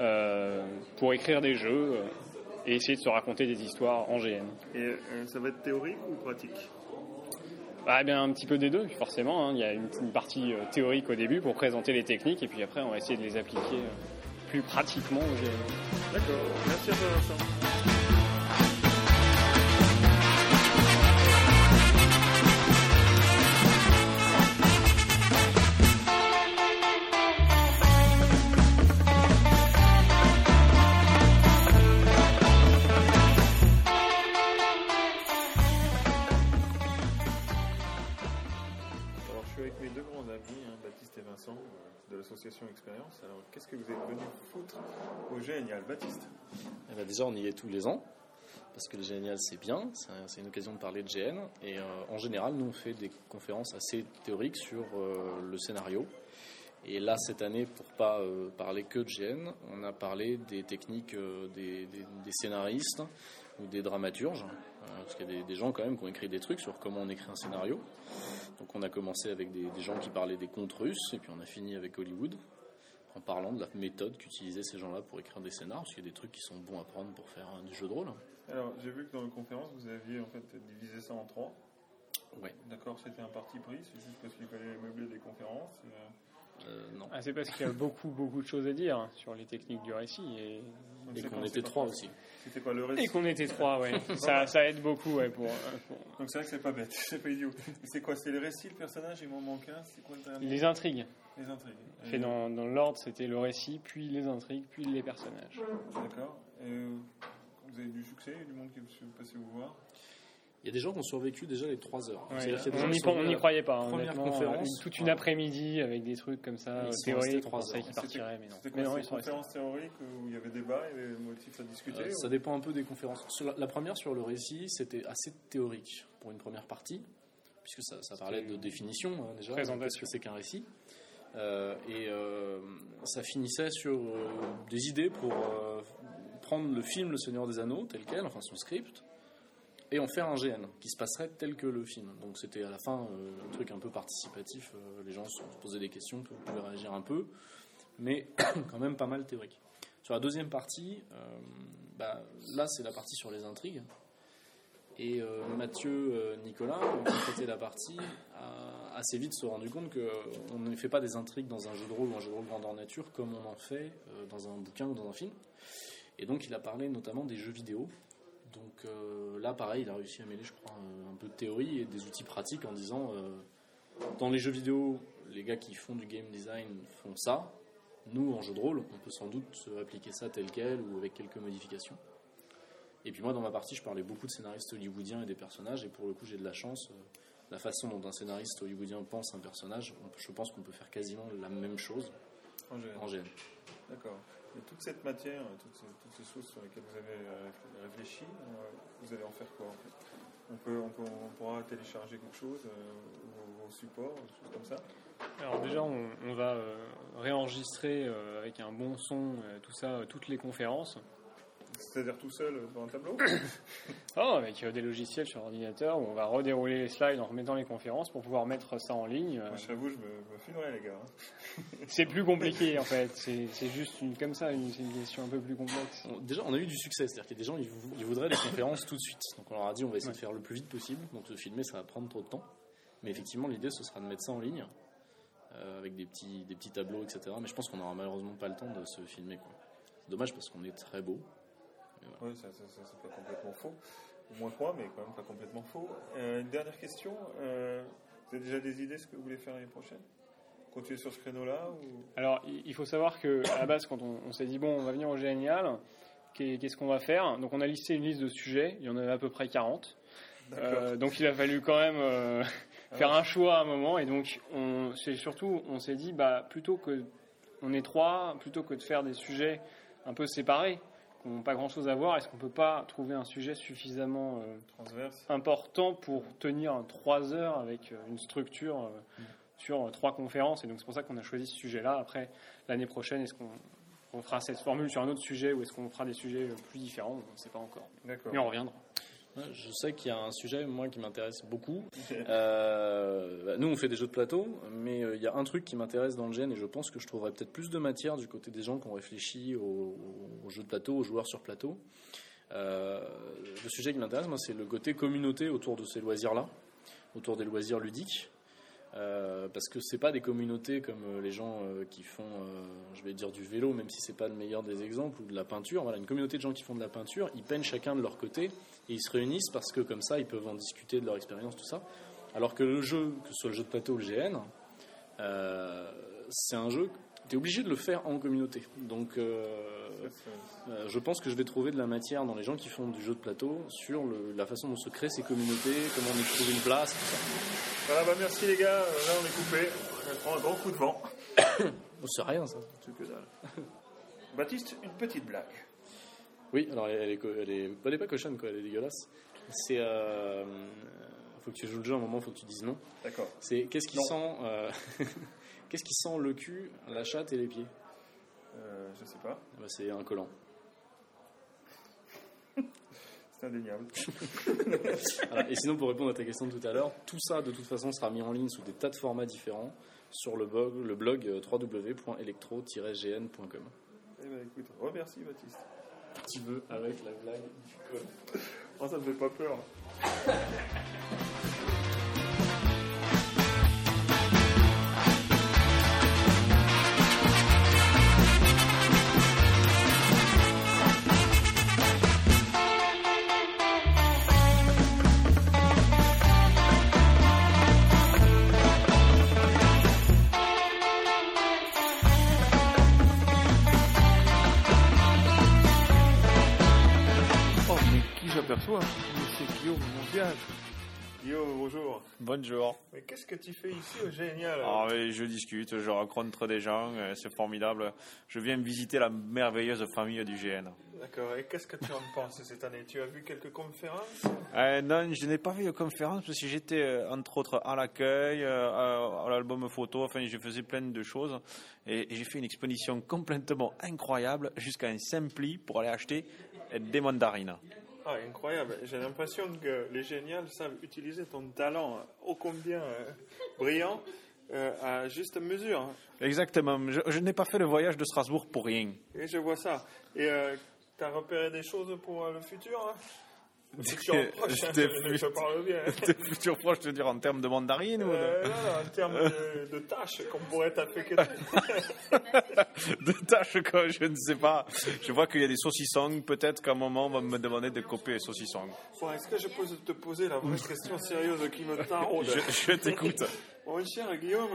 euh, pour écrire des jeux euh, et essayer de se raconter des histoires en GN. Et euh, ça va être théorique ou pratique? Bah, eh bien, un petit peu des deux, forcément. hein. Il y a une, une partie théorique au début pour présenter les techniques et puis après on va essayer de les appliquer plus pratiquement au GN. D'accord, merci à toi Vincent. Venu foutre au Génial, Baptiste Eh ben, déjà, on y est tous les ans, parce que le Génial, c'est bien, c'est un- c'est une occasion de parler de GN. Et euh, en général, nous, on fait des conférences assez théoriques sur euh, le scénario. Et là, cette année, pour pas euh, parler que de GN, on a parlé des techniques des, scénaristes ou des dramaturges, parce qu'il y a des, gens quand même qui ont écrit des trucs sur comment on écrit un scénario. Donc on a commencé avec des gens qui parlaient des contes russes, et puis on a fini avec Hollywood, en parlant de la méthode qu'utilisaient ces gens-là pour écrire des scénars, parce qu'il y a des trucs qui sont bons à prendre pour faire euh, du jeu de rôle. Alors, j'ai vu que dans la conférence, vous aviez en fait divisé ça en trois. Ouais. D'accord, c'était un parti pris, c'est juste parce qu'il fallait meubler des conférences. et, euh, non. Ah, c'est parce qu'il y a beaucoup, beaucoup de choses à dire hein, sur les techniques du récit. Et, Et qu'on était trois aussi. C'était quoi le récit Et qu'on était trois, ouais. *laughs* ça, ça aide beaucoup, ouais, pour, euh, pour- Donc c'est vrai que c'est pas bête, *laughs* c'est pas idiot. C'est quoi C'est le récit, le personnage, il m'en manque un C'est quoi le dernier Les intrigues. Les intrigues. Fait dans, dans l'ordre, c'était le récit, puis les intrigues, puis les personnages. D'accord. Et euh, vous avez du succès, du monde qui est passé vous voir Il y a des gens qui ont survécu déjà les 3 heures. Ouais, y a on n'y croyait pas. hein, Première honnêtement, conférence. une- toute une après-midi avec des trucs comme ça, euh, théoriques, on trois pensait heures. qu'ils partiraient, mais non. C'était quoi une conférence théorique où il y avait débat, il y avait motifs à discuter Euh, ou- ça dépend un peu des conférences. Sur la, la première sur le récit, c'était assez théorique pour une première partie, puisque ça, ça parlait de définition hein, déjà. Présentation. Qu'est-ce que c'est qu'un récit Euh, Et euh, ça finissait sur euh, des idées pour euh, prendre le film Le Seigneur des Anneaux tel quel, enfin son script, et en faire un GN qui se passerait tel que le film. Donc c'était à la fin euh, un truc un peu participatif. euh, les gens se posaient des questions, pouvaient réagir un peu, mais *coughs* quand même pas mal théorique. Sur la deuxième partie, euh, bah, là c'est la partie sur les intrigues. Et Mathieu Nicolas, qui a traité la partie, a assez vite se rendu compte qu'on ne fait pas des intrigues dans un jeu de rôle ou un jeu de rôle grandeur nature comme on en fait dans un bouquin ou dans un film. Et donc il a parlé notamment des jeux vidéo. Donc euh, là, pareil, il a réussi à mêler, je crois, un, peu de théorie et des outils pratiques en disant euh, dans les jeux vidéo, les gars qui font du game design font ça. Nous, en jeu de rôle, on peut sans doute appliquer ça tel quel ou avec quelques modifications. Et puis moi, dans ma partie, je parlais beaucoup de scénaristes hollywoodiens et des personnages, et pour le coup, j'ai de la chance. euh, La façon dont un scénariste hollywoodien pense un personnage, on- je pense qu'on peut faire quasiment la même chose En en GN. D'accord. Toute cette matière, toutes ces, toutes choses sur lesquelles vous avez euh, réfléchi, euh, vous allez en faire quoi en fait? On, peut, on, peut- on pourra télécharger quelque chose, euh, vos, supports, des choses comme ça? Alors déjà, on, va euh, réenregistrer euh, avec un bon son, euh, tout ça, euh, toutes les conférences. C'est-à-dire tout seul euh, devant un tableau *coughs* Oh, avec euh, des logiciels sur ordinateur où on va redérouler les slides en remettant les conférences pour pouvoir mettre ça en ligne. Euh, Moi, j'avoue, je me, me filmerai, les gars. hein. *laughs* C'est plus compliqué en fait. C'est c'est juste une, comme ça, une, c'est une question un peu plus complexe. On- Déjà, on a eu du succès, c'est-à-dire qu'il y a des gens, ils, vou- ils voudraient des conférences tout de suite. Donc on leur a dit, on va essayer de faire le plus vite possible. Donc se filmer, ça va prendre trop de temps. Mais effectivement, l'idée, ce sera de mettre ça en ligne, euh, avec des petits, des petits tableaux, etc. Mais je pense qu'on n'aura malheureusement pas le temps de se filmer. quoi. C'est dommage parce qu'on est très beau. Oui, ça, ça, ça, c'est pas complètement faux. Au moins trois, mais quand même pas complètement faux. Euh, une dernière question. euh, vous avez déjà des idées de ce que vous voulez faire l'année prochaine? Continuer sur ce créneau-là ou... Alors, il faut savoir que à la base, quand on, on s'est dit bon, on va venir au Génial, qu'est- qu'est-ce qu'on va faire? Donc, on a listé une liste de sujets. Il y en avait à peu près 40. Euh, donc, il a fallu quand même euh, faire un choix à un moment. Et donc, on, c'est surtout, on s'est dit, bah, plutôt que on est trois, plutôt que de faire des sujets un peu séparés, n'ont pas grand-chose à voir, est-ce qu'on peut pas trouver un sujet suffisamment euh, important pour tenir trois heures avec euh, une structure euh, sur euh, trois conférences? Et donc, c'est pour ça qu'on a choisi ce sujet-là. Après, l'année prochaine, est-ce qu'on on fera cette formule sur un autre sujet ou est-ce qu'on fera des sujets plus différents? On ne sait pas encore. Mais on reviendra. Je sais qu'il y a un sujet, moi, qui m'intéresse beaucoup. Euh, bah, nous, on fait des jeux de plateau, mais euh, il y a un truc qui m'intéresse dans le GN, et je pense que je trouverais peut-être plus de matière du côté des gens qui ont réfléchi aux, jeux de plateau, aux joueurs sur plateau. Euh, le sujet qui m'intéresse, moi, c'est le côté communauté autour de ces loisirs-là, autour des loisirs ludiques. Parce que c'est pas des communautés comme les gens qui font, je vais dire du vélo, même si c'est pas le meilleur des exemples, ou de la peinture. Voilà, une communauté de gens qui font de la peinture, ils peignent chacun de leur côté et ils se réunissent parce que comme ça, ils peuvent en discuter de leur expérience, tout ça. Alors que le jeu, que ce soit le jeu de plateau ou le GN, euh, c'est un jeu tu es obligé de le faire en communauté. Donc, euh, euh, je pense que je vais trouver de la matière dans les gens qui font du jeu de plateau sur le- la façon dont se créent ces communautés, comment on y trouve une place, tout ça. Voilà, bah merci les gars. Là, on est coupé. On prend un grand coup de vent. *coughs* Oh, C'est rien ça. Que dalle. Baptiste, une petite blague. Oui, alors elle est, elle est, elle est pas cochonne, quoi, elle est dégueulasse. C'est. Euh, faut que tu joues le jeu à un moment, faut que tu dises non. D'accord. C'est qu'est-ce qui Non. sent. euh, *laughs* qu'est-ce qui sent le cul, la chatte et les pieds? Euh, je sais pas. Bah, C'est un collant. *laughs* C'est indéniable. *laughs* Voilà. Et sinon, pour répondre à ta question de tout à l'heure, tout ça de toute façon sera mis en ligne sous des tas de formats différents sur le blog, le blog euh, www.electro-gn.com. Eh ben écoute, remercie Baptiste. Tu veux avec la blague du col. Oh, ça me fait pas peur. *laughs* bonjour. Mais qu'est-ce que tu fais ici au Génial Ah, je discute, je rencontre des gens, euh, c'est formidable. Je viens visiter la merveilleuse famille du GN. D'accord, et qu'est-ce que tu en penses cette année? Tu as vu quelques conférences? Euh, non, je n'ai pas vu de conférence parce que j'étais euh, entre autres à l'accueil, à, l'album photo, enfin je faisais plein de choses et, j'ai fait une exposition complètement incroyable jusqu'à un Simpli pour aller acheter des mandarines. Ah, incroyable. J'ai l'impression que les géniales savent utiliser ton talent ô combien euh, brillant euh, à juste mesure. Exactement, je, je n'ai pas fait le voyage de Strasbourg pour rien. Et je vois ça. Et tu as repéré des choses pour euh, le futur hein? Hein, je, parle bien. Des futurs proches, je veux dire en termes de mandarines ou de- Euh, non, non, en termes de, de tâches qu'on pourrait t'affecter. *laughs* de tâches que je ne sais pas. Je vois qu'il y a des saucissons. Peut-être qu'à un moment, on va me demander de copier les saucissons. Bon, est-ce que je peux te poser la vraie *laughs* question sérieuse qui me taraude Je, je t'écoute. Mon cher Guillaume,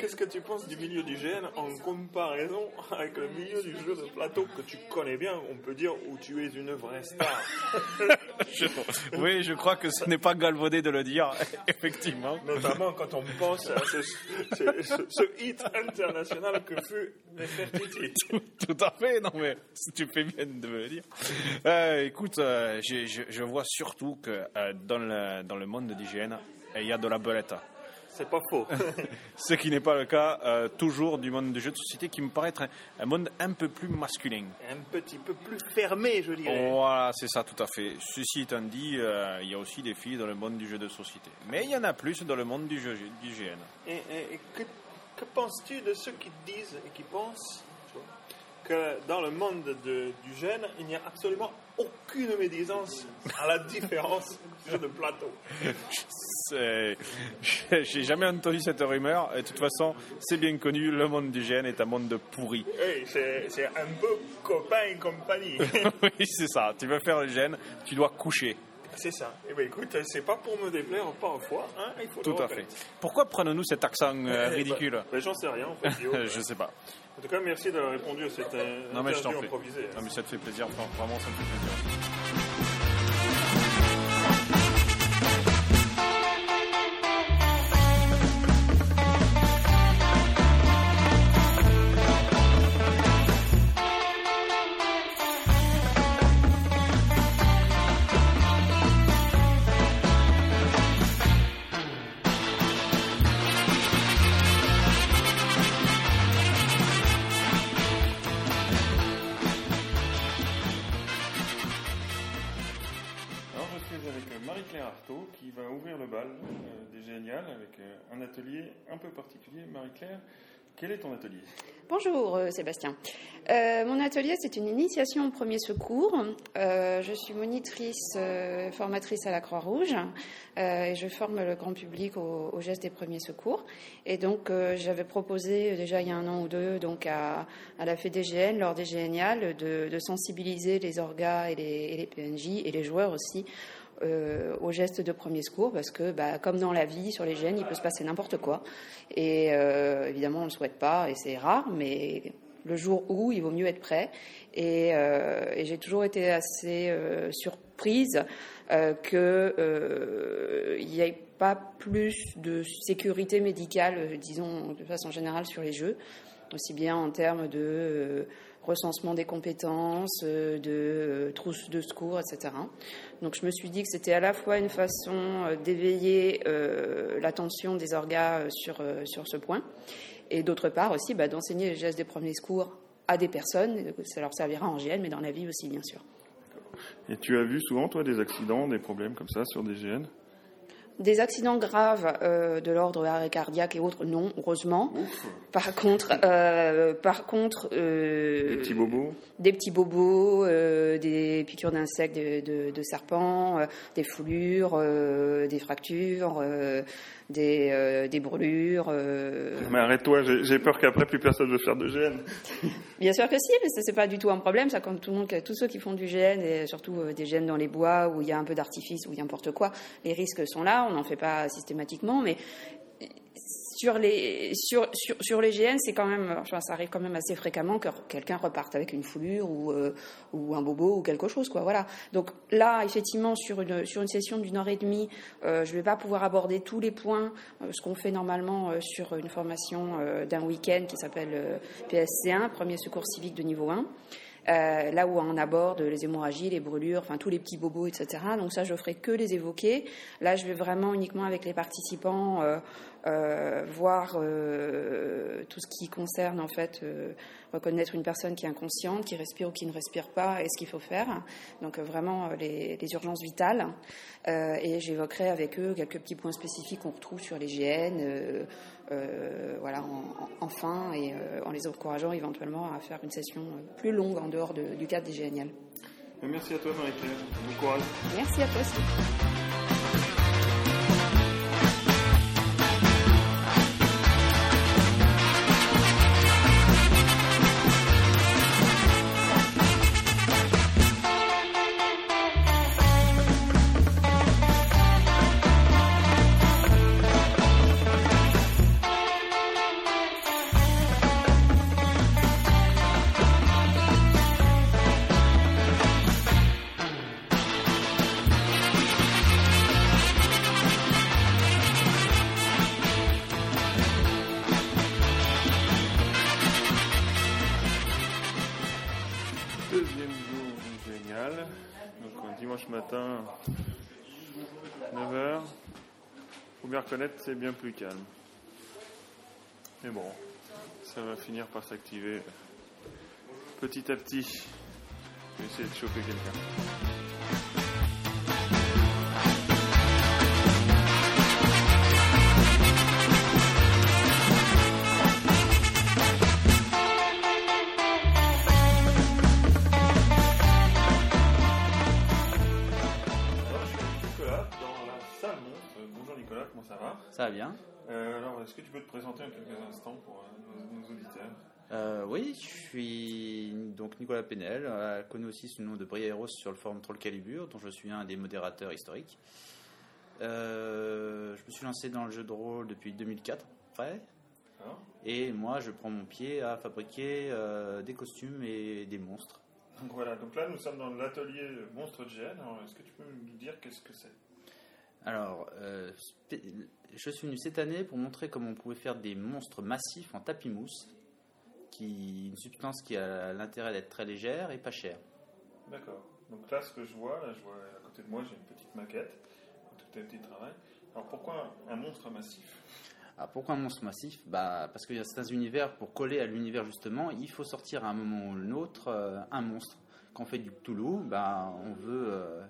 qu'est-ce que tu penses du milieu du GN en comparaison avec le milieu du jeu de plateau que tu connais bien On peut dire où tu es une vraie star. *laughs* Je- oui, je crois que ce n'est pas galvaudé de le dire, *laughs* effectivement. Notamment quand on pense à ce, ce- ce- ce hit international que fut Nefertiti. *laughs* Tout à fait, non mais tu fais bien de me le dire. Euh, écoute, euh, je, je vois surtout que euh, dans, le, dans le monde d'hygiène, il y a de la belette. C'est pas faux. *laughs* Ce qui n'est pas le cas euh, toujours du monde du jeu de société qui me paraît être un, un monde un peu plus masculin. Un petit peu plus fermé, je dirais. Voilà, c'est ça, tout à fait. Ceci étant dit, euh, il y a aussi des filles dans le monde du jeu de société. Mais il y en a plus dans le monde du jeu du GN. Et, et- et que, que penses-tu de ceux qui disent et qui pensent que dans le monde de- du gène, il n'y a absolument aucune médisance à la différence jeu de plateau *laughs* J'ai jamais entendu cette rumeur. Et de toute façon, c'est bien connu, le monde du GN est un monde pourri. *laughs* Oui, c'est un peu copain et compagnie. *laughs* oui, c'est ça. Tu veux faire le GN, tu dois coucher. c'est ça. Eh ben écoute, c'est pas pour me déplaire parfois, hein, il faut le Tout à fait. Pourquoi prenons-nous cet accent euh, Eh, ridicule bah, bah, J'en sais rien, en fait. Je sais pas. En tout cas, merci d'avoir répondu à cette euh, Non, mais je improvisée. Non, mais ça te fait plaisir. Enfin, vraiment, ça me fait plaisir. Quel est ton atelier? Bonjour euh, Sébastien. Euh, mon atelier, c'est une initiation au premier secours. Euh, je suis monitrice, formatrice à la Croix-Rouge et je forme le grand public au, au geste des premiers secours. Et donc, j'avais proposé déjà il y a un an ou deux donc à, à la FEDGN, lors des Géniales, de, sensibiliser les orgas et les PNJ et les joueurs aussi euh, aux gestes de premier secours parce que, bah, comme dans la vie, sur les gènes, il peut se passer n'importe quoi. Et euh, évidemment, on ne le souhaite pas et c'est rare, mais le jour où, il vaut mieux être prêt. Et, euh, j'ai toujours été assez euh, surprise qu'il n'y ait pas plus de sécurité médicale, disons de façon générale, sur les jeux, aussi bien en termes de recensement des compétences, euh, de euh, trousses de secours, etc. Donc je me suis dit que c'était à la fois une façon euh, d'éveiller l'attention des orgas sur, sur ce point, et d'autre part aussi bah, d'enseigner les gestes des premiers secours à des personnes. Ça leur servira en GN, mais dans la vie aussi, bien sûr. Et tu as vu souvent, toi, des accidents, des problèmes comme ça sur des GN? Des accidents graves euh, de l'ordre arrêt cardiaque et autres, non, heureusement. Par contre, euh, par contre, euh, Des petits bobos des petits bobos, euh, des piqûres d'insectes, de, de- de serpents, euh, des foulures, euh, des fractures, euh, des, euh, des brûlures. euh. Mais arrête-toi, j'ai peur qu'après plus personne ne veut faire de GN. *laughs* Bien sûr que si, mais ça, c'est pas du tout un problème. Ça, comme tout le monde, tous ceux qui font du GN et surtout euh, des GN dans les bois où il y a un peu d'artifice ou n'importe quoi, les risques sont là. On n'en fait pas systématiquement, mais sur les sur, sur, les GN, c'est quand même, enfin, ça arrive quand même assez fréquemment que quelqu'un reparte avec une foulure ou euh, ou un bobo ou quelque chose, quoi. Voilà. Donc là, effectivement, sur une sur une session d'une heure et demie, euh, je vais pas pouvoir aborder tous les points, euh, ce qu'on fait normalement sur une formation d'un week-end qui s'appelle euh, PSC1, premier secours civique de niveau 1. Euh, là où on aborde les hémorragies, les brûlures, enfin tous les petits bobos, etc. Donc ça, je ferai que les évoquer. Là, je vais vraiment uniquement avec les participants voir euh, tout ce qui concerne en fait euh, reconnaître une personne qui est inconsciente, qui respire ou qui ne respire pas, et ce qu'il faut faire. Donc euh, vraiment euh, les, les urgences vitales. Euh, et j'évoquerai avec eux quelques petits points spécifiques qu'on retrouve sur les GN. euh, euh, voilà, en, en- enfin, et euh, en les encourageant éventuellement à faire une session euh, plus longue en dehors de- du cadre des GNL. Merci à toi, Marie-Claire. Bon courage. Merci à toi aussi. C'est bien plus calme. Mais bon, ça va finir par s'activer petit à petit. Je essayer de choper quelqu'un. Ça va bien. Euh, alors, est-ce que tu peux te présenter en quelques instants pour euh, nos, nos auditeurs? Euh, oui, je suis donc Nicolas Penel, connu aussi sous le nom de Briaeros sur le forum Troll Calibur, dont je suis un des modérateurs historiques. Euh, je me suis lancé dans le jeu de rôle depuis 2004, près. D'accord. Et moi, je prends mon pied à fabriquer euh, des costumes et des monstres. Donc voilà, donc là nous sommes dans l'atelier Monstre de GN. Est-ce que tu peux nous dire qu'est-ce que c'est? Alors, je suis venu cette année pour montrer comment on pouvait faire des monstres massifs en tapis mousse, qui une substance qui a l'intérêt d'être très légère et pas chère. D'accord. Donc là, ce que je vois, là, je vois à côté de moi, j'ai une petite maquette, tout un petit travail. Alors pourquoi un monstre massif? Ah, pourquoi un monstre massif? Bah, Parce qu'il y a certains univers, pour coller à l'univers justement, il faut sortir à un moment ou un autre euh, un monstre. Quand on fait du Cthulhu, bah, on, veut, euh,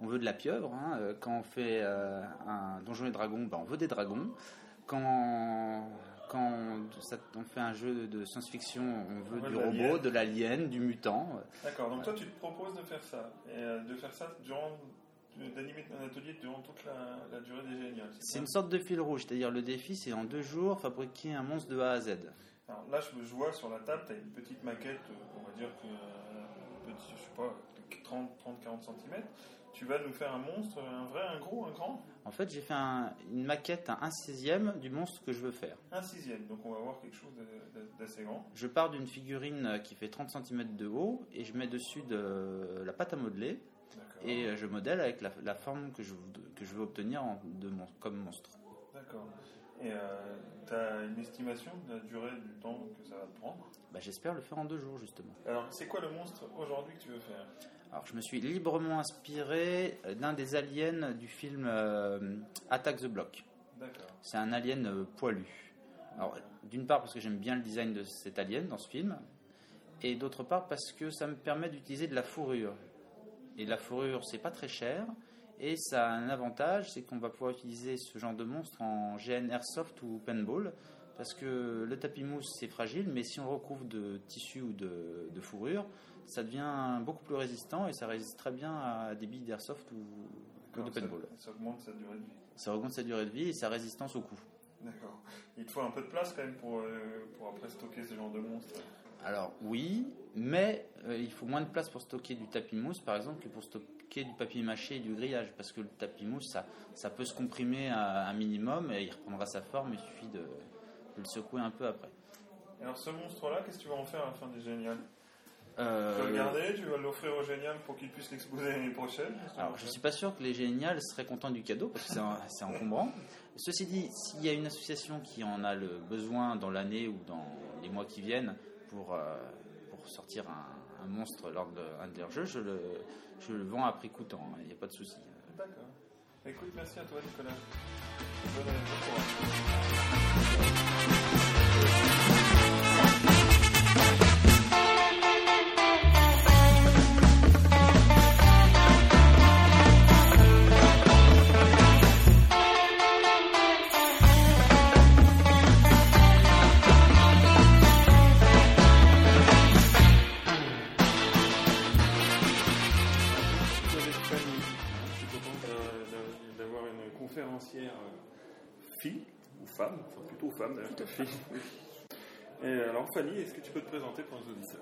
on veut de la pieuvre. hein. Euh, Quand on fait euh, un donjon et dragon, bah, on veut des dragons. Quand, quand ça- on fait un jeu de science-fiction, on veut du robot, de l'alien, du mutant. D'accord, donc toi tu te proposes de faire ça, et euh, de faire ça durant, d'animer un atelier durant toute la, la durée des géniales. C'est une sorte de fil rouge, c'est-à-dire le défi, c'est en deux jours fabriquer un monstre de A à Z. Alors là, je, je vois sur la table, tu as une petite maquette, on va dire que, euh, petit, je sais pas, 30-40 cm. Tu vas nous faire un monstre, un vrai, un gros, un grand En fait, j'ai fait un- une maquette, un 1 sixième du monstre que je veux faire. Un sixième, donc on va voir quelque chose d'assez grand. Je pars d'une figurine qui fait 30 cm de haut et je mets dessus de la pâte à modeler et euh, je modèle avec la, la forme que je, que je veux obtenir en- de mon- comme monstre. D'accord. Et tu as une estimation de la durée du temps que ça va te prendre? Bah, J'espère le faire en deux jours justement. Alors, c'est quoi le monstre aujourd'hui que tu veux faire? Alors, je me suis librement inspiré d'un des aliens du film euh, Attack the Block. C'est un alien euh, poilu. Alors, d'une part parce que j'aime bien le design de cet alien dans ce film, et d'autre part parce que ça me permet d'utiliser de la fourrure. Et la fourrure, c'est pas très cher, et ça a un avantage, c'est qu'on va pouvoir utiliser ce genre de monstre en GN Airsoft ou Paintball, parce que le tapis mousse c'est fragile, mais si on recouvre de tissu ou de, de fourrure, ça devient beaucoup plus résistant et ça résiste très bien à des billes d'airsoft ou, de ça- paintball. Ça, augmente sa durée de vie. Ça augmente sa durée de vie et sa résistance au coup. D'accord. Il te faut un peu de place quand même pour, euh, pour après stocker ce genre de monstre. Alors oui, mais euh, il faut moins de place pour stocker du tapis mousse, par exemple, que pour stocker du papier mâché et du grillage, parce que le tapis mousse, ça, ça peut se comprimer à un minimum et il reprendra sa forme. Il suffit de, de le secouer un peu après. Alors, ce monstre-là, qu'est-ce que tu vas en faire à la fin du Génial Euh, Tu vas le garder Tu vas l'offrir au Génial pour qu'il puisse l'exposer l'année prochaine Alors, je suis pas sûr que les géniales seraient contents du cadeau parce que c'est en- *laughs* c'est encombrant. Ceci dit, s'il y a une association qui en a le besoin dans l'année ou dans les mois qui viennent pour, euh, pour sortir un, un monstre lors d'un de leurs jeux, je le, je le vends à prix coûtant. Il n'y a pas de souci. D'accord. Écoute, merci à toi, Nicolas. Bonne Fanny, est-ce que tu peux te présenter pour nos auditeurs?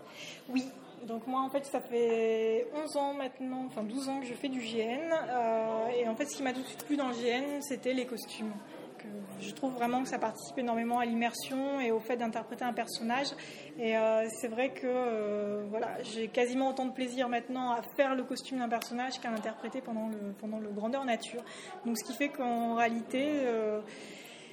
Oui, donc moi en fait ça fait 11 ans maintenant, enfin 12 ans que je fais du GN euh, et en fait ce qui m'a tout de suite plu dans le GN c'était les costumes. Je trouve vraiment que ça participe énormément à l'immersion et au fait d'interpréter un personnage et euh, c'est vrai que euh, voilà, j'ai quasiment autant de plaisir maintenant à faire le costume d'un personnage qu'à l'interpréter pendant le, pendant le grandeur nature. Donc ce qui fait qu'en réalité...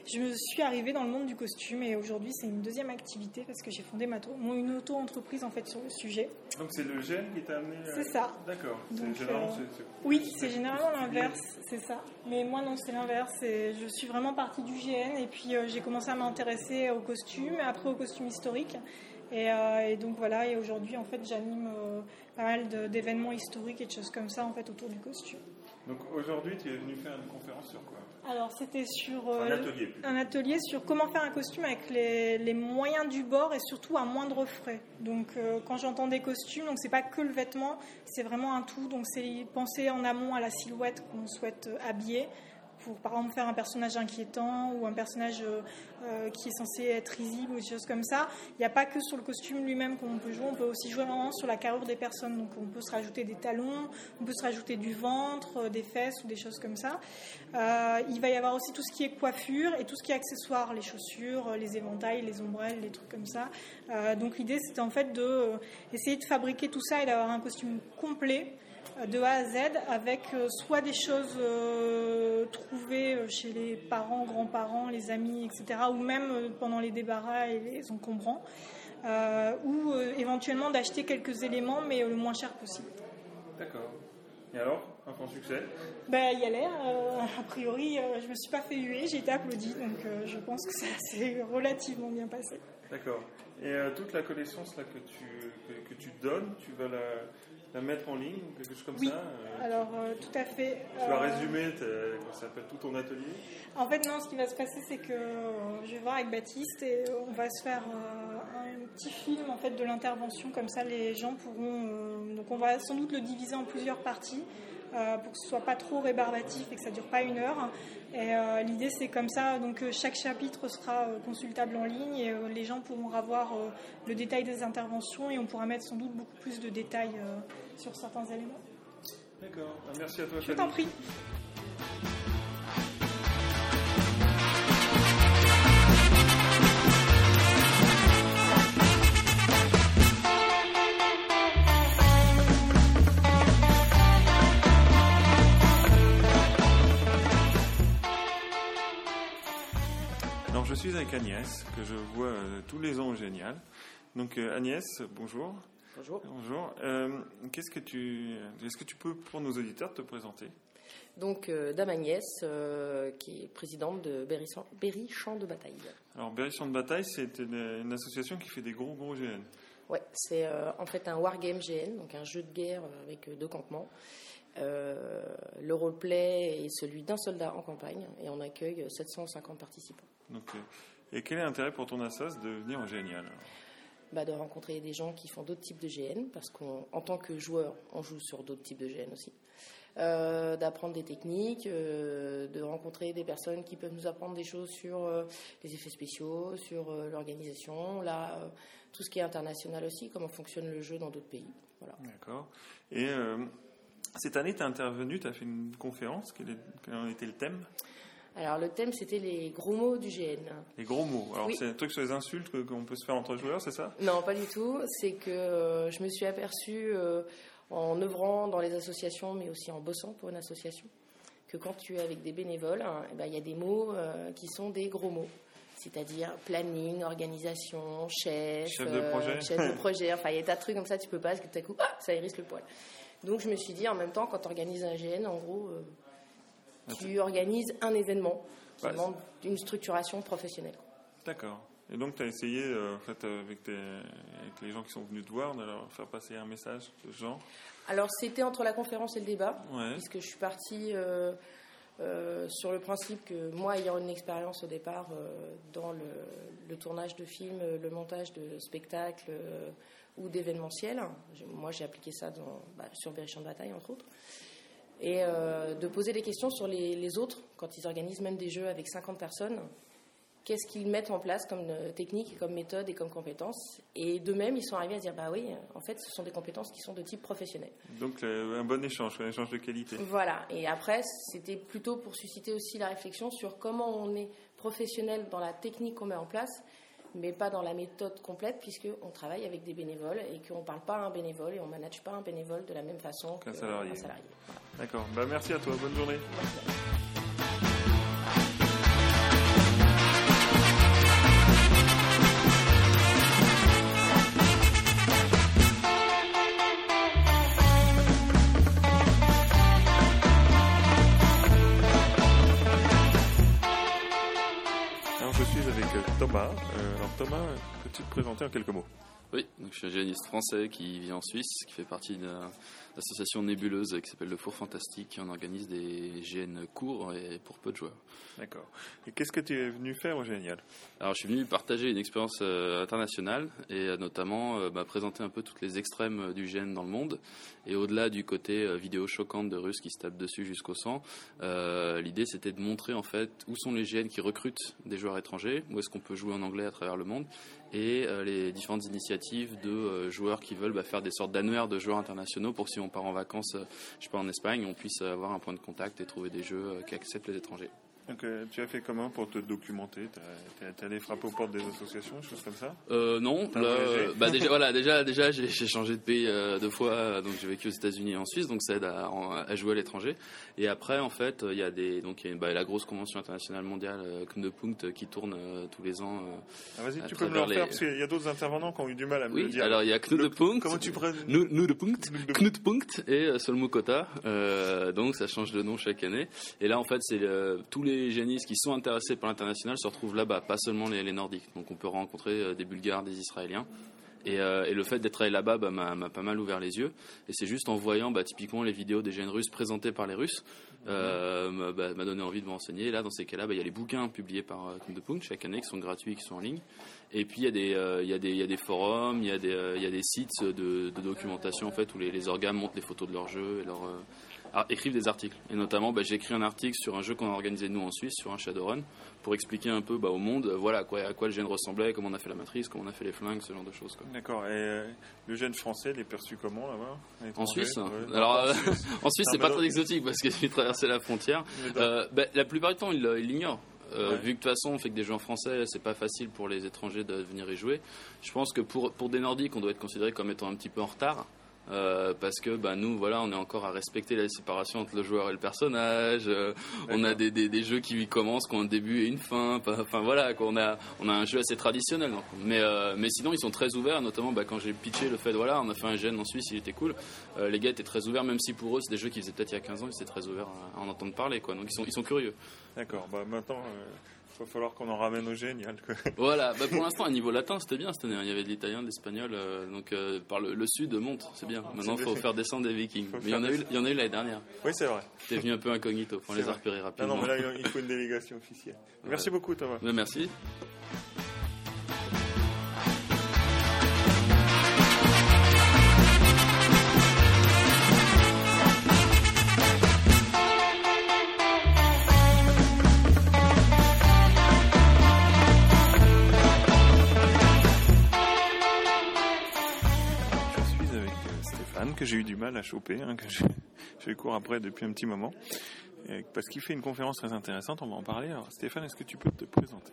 euh, je me suis arrivée dans le monde du costume et aujourd'hui c'est une deuxième activité parce que j'ai fondé ma mon- une auto-entreprise en fait sur le sujet. Donc c'est le gène qui t'a amené. à- C'est ça. D'accord. Généralement. euh, Oui, c'est généralement l'inverse, c'est ça. Mais moi non, c'est l'inverse. Je suis vraiment partie du GN et puis euh, j'ai commencé à m'intéresser aux costumes, après aux costumes historiques. Et, euh, et donc voilà, et aujourd'hui en fait j'anime euh, pas mal d'événements historiques et de choses comme ça en fait autour du costume. Donc aujourd'hui, tu es venu faire une conférence sur quoi? Alors c'était sur euh, Un atelier, plutôt. un atelier sur comment faire un costume avec les, les moyens du bord et surtout à moindre frais. Donc euh, quand j'entends des costumes, donc c'est pas que le vêtement, c'est vraiment un tout. Donc c'est penser en amont à la silhouette qu'on souhaite euh, habiller pour par exemple faire un personnage inquiétant ou un personnage euh, euh, qui est censé être risible ou des choses comme ça. Il n'y a pas que sur le costume lui-même qu'on peut jouer, on peut aussi jouer vraiment sur la carrure des personnes. Donc on peut se rajouter des talons, on peut se rajouter du ventre, euh, des fesses ou des choses comme ça. Il va y avoir aussi tout ce qui est coiffure et tout ce qui est accessoires, les chaussures, les éventails, les ombrelles, les trucs comme ça. Donc l'idée c'était en fait de essayer de fabriquer tout ça et d'avoir un costume complet de A à Z avec euh, soit des choses euh, trouvées euh, chez les parents, grands-parents, les amis, etc. ou même pendant les débarras et les encombrants euh, ou éventuellement d'acheter quelques éléments mais le moins cher possible. D'accord. Et alors, un franc succès? Ben, il y a l'air. a priori, je me suis pas fait huer, j'ai été applaudie, donc je pense que *laughs* ça s'est relativement bien passé. D'accord. Et toute la connaissance là, que, tu, que, que tu donnes, tu vas la, la mettre en ligne ou quelque chose comme Oui. ça euh, Alors, euh, tout à fait. Tu vas euh, résumer, ça s'appelle, tout ton atelier? En fait, non, ce qui va se passer, c'est que je vais voir avec Baptiste et on va se faire un petit film en fait de l'intervention, comme ça les gens pourront. donc, on va sans doute le diviser en plusieurs parties euh, pour que ce soit pas trop rébarbatif et que ça dure pas une heure. Et euh, l'idée, c'est comme ça. Donc, euh, chaque chapitre sera consultable en ligne et les gens pourront avoir le détail des interventions et on pourra mettre sans doute beaucoup plus de détails sur certains éléments. D'accord. Ah, Merci à toi. Je t'en prie. Alors, je suis avec Agnès, que je vois euh, tous les ans au Génial. Donc, euh, Agnès, bonjour. Bonjour. Bonjour. Euh, qu'est-ce que tu, est-ce que tu peux, pour nos auditeurs, te présenter? Donc, euh, Dame Agnès, euh, qui est présidente de Berry, Berry Champ de Bataille. Alors, Berry Champ de Bataille, c'est une, une association qui fait des gros, gros GN. Ouais, c'est euh, en fait un wargame GN, donc un jeu de guerre avec deux campements. Le roleplay est celui d'un soldat en campagne et on accueille 750 participants. Donc, et quel est l'intérêt pour ton assas de venir au Génial Bah, de rencontrer des gens qui font d'autres types de GN, parce qu'en tant que joueur, on joue sur d'autres types de GN aussi. Euh, d'apprendre des techniques, euh, de rencontrer des personnes qui peuvent nous apprendre des choses sur euh, les effets spéciaux, sur l'organisation, là, tout ce qui est international aussi, comment fonctionne le jeu dans d'autres pays. Voilà. D'accord. Et cette année, tu as intervenu, tu as fait une conférence. Quel, quel en était le thème? Alors le thème c'était les gros mots du GN. Les gros mots. Alors, Oui. c'est un truc sur les insultes qu'on peut se faire entre joueurs, c'est ça? Non, pas du tout. C'est que euh, je me suis aperçue euh, en œuvrant dans les associations, mais aussi en bossant pour une association, que quand tu es avec des bénévoles, hein, eh ben, il y a des mots euh, qui sont des gros mots. C'est-à-dire planning, organisation, chef, Chef de projet. chef de *laughs* projet. Enfin, il y a des tas de trucs comme ça, tu peux pas, parce que tout à coup, ah, ça hérisse le poil. Donc, je me suis dit, en même temps, quand tu organises un GN, en gros, tu organises un événement qui Ouais, demande une structuration professionnelle. D'accord. Et donc, tu as essayé, euh, en fait, euh, avec, tes- avec les gens qui sont venus te voir, de leur faire passer un message de genre? Alors, c'était entre la conférence et le débat, Ouais. puisque je suis partie euh, euh, sur le principe que moi, ayant une expérience au départ dans le, le tournage de films, le montage de spectacles ou d'événementiels, j'ai- moi j'ai appliqué ça dans, bah, sur Berry-Champ de Bataille, entre autres, et euh, de poser des questions sur les, les autres, quand ils organisent même des jeux avec 50 personnes, qu'est-ce qu'ils mettent en place comme euh, technique, comme méthode et comme compétences? Et d'eux-mêmes, ils sont arrivés à dire, bah oui, en fait, ce sont des compétences qui sont de type professionnel. Donc, un bon échange, un échange de qualité. Voilà, et après, c'était plutôt pour susciter aussi la réflexion sur comment on est professionnel dans la technique qu'on met en place, mais pas dans la méthode complète, puisqu'on travaille avec des bénévoles et qu'on ne parle pas à un bénévole et on ne manage pas un bénévole de la même façon Qu'un salarié. salarié. D'accord. Bah, merci à toi. Bonne journée. Alors, en quelques mots. Oui, donc je suis un géaniste français qui vit en Suisse, qui fait partie d'une association nébuleuse qui s'appelle le Four Fantastique. On organise des GN courts et pour peu de joueurs. D'accord. Et qu'est-ce que tu es venu faire au Génial? Alors je suis venu partager une expérience euh, internationale et euh, notamment euh, bah, présenter un peu toutes les extrêmes du GN dans le monde. Et au-delà du côté vidéo choquante de Russes qui se tapent dessus jusqu'au sang, euh, l'idée c'était de montrer en fait où sont les GN qui recrutent des joueurs étrangers, où est-ce qu'on peut jouer en anglais à travers le monde, et euh, les différentes initiatives de euh, joueurs qui veulent bah, faire des sortes d'annuaires de joueurs internationaux pour que si on part en vacances, euh, je sais pas en Espagne, on puisse avoir un point de contact et trouver des jeux euh, qui acceptent les étrangers. Donc, euh, tu as fait comment pour te documenter? T'es allé frapper aux portes des associations, choses comme ça? Euh, non, là, euh, bah *laughs* déjà, voilà, déjà, déjà, j'ai changé de pays euh, deux fois, donc j'ai vécu aux États-Unis et en Suisse, donc ça aide à, à jouer à l'étranger. Et après, en fait, il y a des, donc y a bah, la grosse convention internationale mondiale Knudepunkt euh, qui tourne tous les ans. Ah, Vas-y, tu peux me le refaire les- parce qu'il y a d'autres intervenants qui ont eu du mal à me oui, le dire. alors il y a Knudepunkt. Comment tu prends et Solmukota. Donc ça change de nom chaque année. Et là en fait c'est tous les génistes qui sont intéressés par l'international se retrouvent là-bas, pas seulement les, les Nordiques. Donc on peut rencontrer euh, des Bulgares, des Israéliens. Et, euh, et le fait d'être allé là-bas bah, m'a pas mal ouvert les yeux. Et c'est juste en voyant bah, typiquement les vidéos des jeunes russes présentées par les Russes euh, m'a bah, m'a donné envie de me renseigner. Et là, dans ces cas-là, il y a les bouquins publiés par euh, Knudepunkt chaque année qui sont gratuits, qui sont en ligne. Et puis il y a des, euh, il y a des, il y a des forums, il y a des, il y a des sites de, de documentation en fait où les, les organes montrent les photos de leurs jeux et leur, ar- écrivent des articles. Et notamment, bah, j'ai écrit un article sur un jeu qu'on a organisé nous en Suisse, sur un Shadowrun, pour expliquer un peu bah, au monde, euh, voilà, à quoi, à quoi le gène ressemblait, comment on a fait la matrice, comment on a fait les flingues, ce genre de choses. D'accord. Et euh, le gène français, il est perçu comment là-bas? À En Suisse Ouais. Alors, euh, en Suisse, c'est pas très exotique parce que j'ai traversé la frontière. Euh, bah, la plupart du temps, ils l'ignorent. Euh, Ouais. Vu que de toute façon, on fait que des jeux en français, c'est pas facile pour les étrangers de venir y jouer. Je pense que pour, pour des Nordiques, on doit être considéré comme étant un petit peu en retard. Euh, parce que bah, nous, voilà, on est encore à respecter la séparation entre le joueur et le personnage. euh, on a des, des, des jeux qui commencent, qui ont un début et une fin. Enfin voilà, on a on a un jeu assez traditionnel. donc. Mais euh, mais sinon, ils sont très ouverts. Notamment, bah, quand j'ai pitché le fait, voilà, on a fait un gène en Suisse, il était cool. Les gars étaient très ouverts, même si pour eux, c'est des jeux qu'ils faisaient peut-être il y a 15 ans, ils étaient très ouverts à, en entendre parler, quoi. Donc ils sont ils sont curieux. D'accord. Bah maintenant, va falloir qu'on en ramène au génial. quoi. *laughs* Voilà, bah pour l'instant, à niveau latin, c'était bien cette année. Il y avait de l'italien, de l'espagnol, euh, donc euh, par le, le sud monte, c'est bien. Maintenant, il faut faire descendre des vikings. Faut Mais il y en a eu, il y en a eu l'année dernière. Oui, c'est vrai. T'es venu un peu incognito, on *laughs* les a repérés Ah rapidement. non, mais là, il faut une délégation officielle. *laughs* Merci Ouais. beaucoup, Thomas. Ouais, merci. Que j'ai eu du mal à choper, hein, que lui *laughs* cours après depuis un petit moment, parce qu'il fait une conférence très intéressante, on va en parler. Alors, Stéphane, est-ce que tu peux te présenter?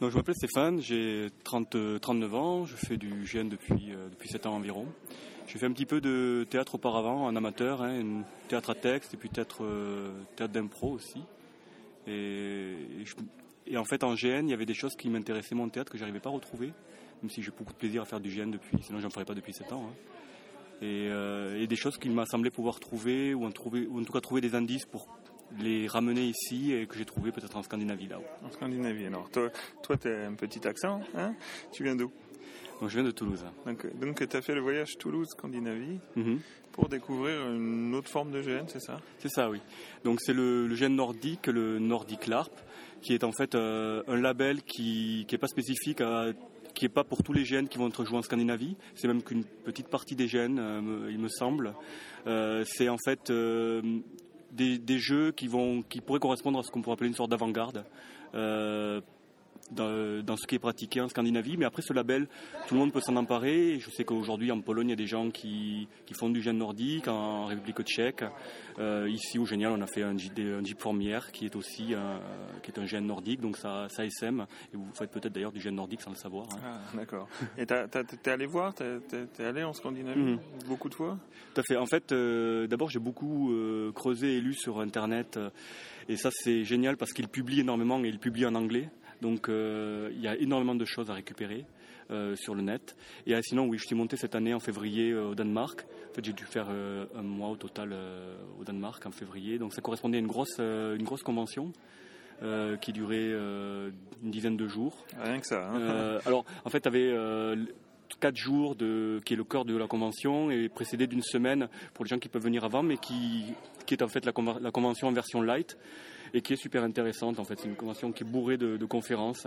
Donc, je m'appelle Stéphane, j'ai 30, euh, 39 ans, je fais du GN depuis, euh, depuis 7 ans environ. J'ai fait un petit peu de théâtre auparavant, en amateur, hein, théâtre à texte et puis théâtre, euh, théâtre d'impro aussi. Et, en fait, en GN, il y avait des choses qui m'intéressaient en théâtre que j'arrivais pas à retrouver, même si j'ai beaucoup de plaisir à faire du GN depuis, sinon j'en ferais pas depuis 7 ans. hein. Et, euh, et des choses qu'il m'a semblé pouvoir trouver ou en, trouver, ou en tout cas trouver des indices pour les ramener ici et que j'ai trouvé peut-être en Scandinavie là-haut. En Scandinavie, alors. Toi, toi tu as un petit accent, hein? Tu viens d'où? Donc, je viens de Toulouse. Donc, euh, donc tu as fait le voyage Toulouse-Scandinavie Mhm. pour découvrir une autre forme de GN, c'est ça? C'est ça, oui. Donc c'est le, le gène nordique, le Nordic LARP, qui est en fait euh, un label qui n'est pas spécifique, à- qui n'est pas pour tous les gènes qui vont être joués en Scandinavie. C'est même qu'une petite partie des gènes, euh, il me semble. Euh, c'est en fait euh, des, des jeux qui, vont, qui pourraient correspondre à ce qu'on pourrait appeler une sorte d'avant-garde. Dans, dans ce qui est pratiqué en Scandinavie. Mais après ce label, tout le monde peut s'en emparer. Je sais qu'aujourd'hui en Pologne, il y a des gens qui, qui font du gène nordique, en République tchèque. Euh, ici au Génial, on a fait un, Jeep Formière qui est aussi un, qui est un gène nordique, donc ça, ça SM. Et vous faites peut-être d'ailleurs du gène nordique sans le savoir. hein. Ah, d'accord. Et t'es allé voir T'es allé en Scandinavie Mhm. beaucoup de fois? Tout à fait. En fait, euh, d'abord, j'ai beaucoup euh, creusé et lu sur Internet. et ça, c'est génial parce qu'il publie énormément et il publie en anglais. Donc, euh, il y a énormément de choses à récupérer euh, sur le net. Et euh, sinon, oui, je suis monté cette année en février euh, au Danemark. En fait, j'ai dû faire un mois au total au Danemark en février. Donc, ça correspondait à une grosse, une grosse convention. qui durait une dizaine de jours. Rien que ça. hein. Alors, en fait, tu avais quatre jours de, qui est le cœur de la convention et précédé d'une semaine pour les gens qui peuvent venir avant, mais qui, qui est en fait la, la convention en version light et qui est super intéressante. En fait, c'est une convention qui est bourrée de, de conférences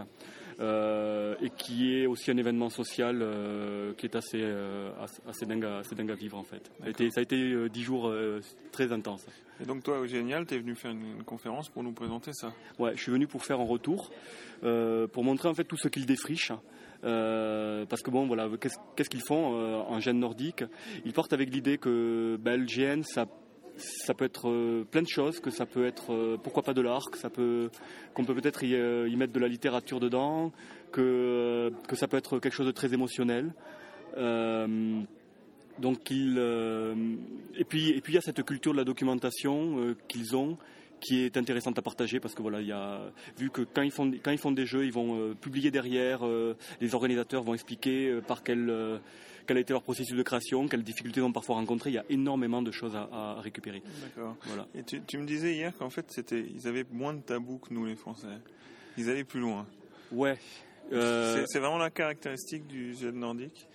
euh, et qui est aussi un événement social euh, qui est assez, euh, assez, dingue à, assez dingue à vivre en fait. Ça a été, ça a été dix jours très intenses. Et donc toi, au Génial, t'es venu faire une, une conférence pour nous présenter ça? Ouais, je suis venu pour faire un retour, pour montrer en fait tout ce qu'ils défrichent. Euh, parce que bon, voilà, qu'est-ce qu'ils font euh, en gène nordique? Ils partent avec l'idée que bah, le GN, ça, ça peut être euh, plein de choses, que ça peut être, euh, pourquoi pas de l'arc, ça peut, qu'on peut peut-être y, euh, y mettre de la littérature dedans, que, que ça peut être quelque chose de très émotionnel. Donc euh, et puis et puis il y a cette culture de la documentation qu'ils ont qui est intéressante à partager parce que voilà il y a vu que quand ils font quand ils font des jeux ils vont publier derrière les organisateurs vont expliquer par quel quel a été leur processus de création, quelles difficultés ils ont parfois rencontrées. Il y a énormément de choses à, à récupérer. D'accord. Voilà. Et tu, tu me disais hier qu'en fait, c'était, ils avaient moins de tabous que nous, les Français. Ils allaient plus loin. Ouais. Euh, C'est, c'est vraiment la caractéristique du gène nordique.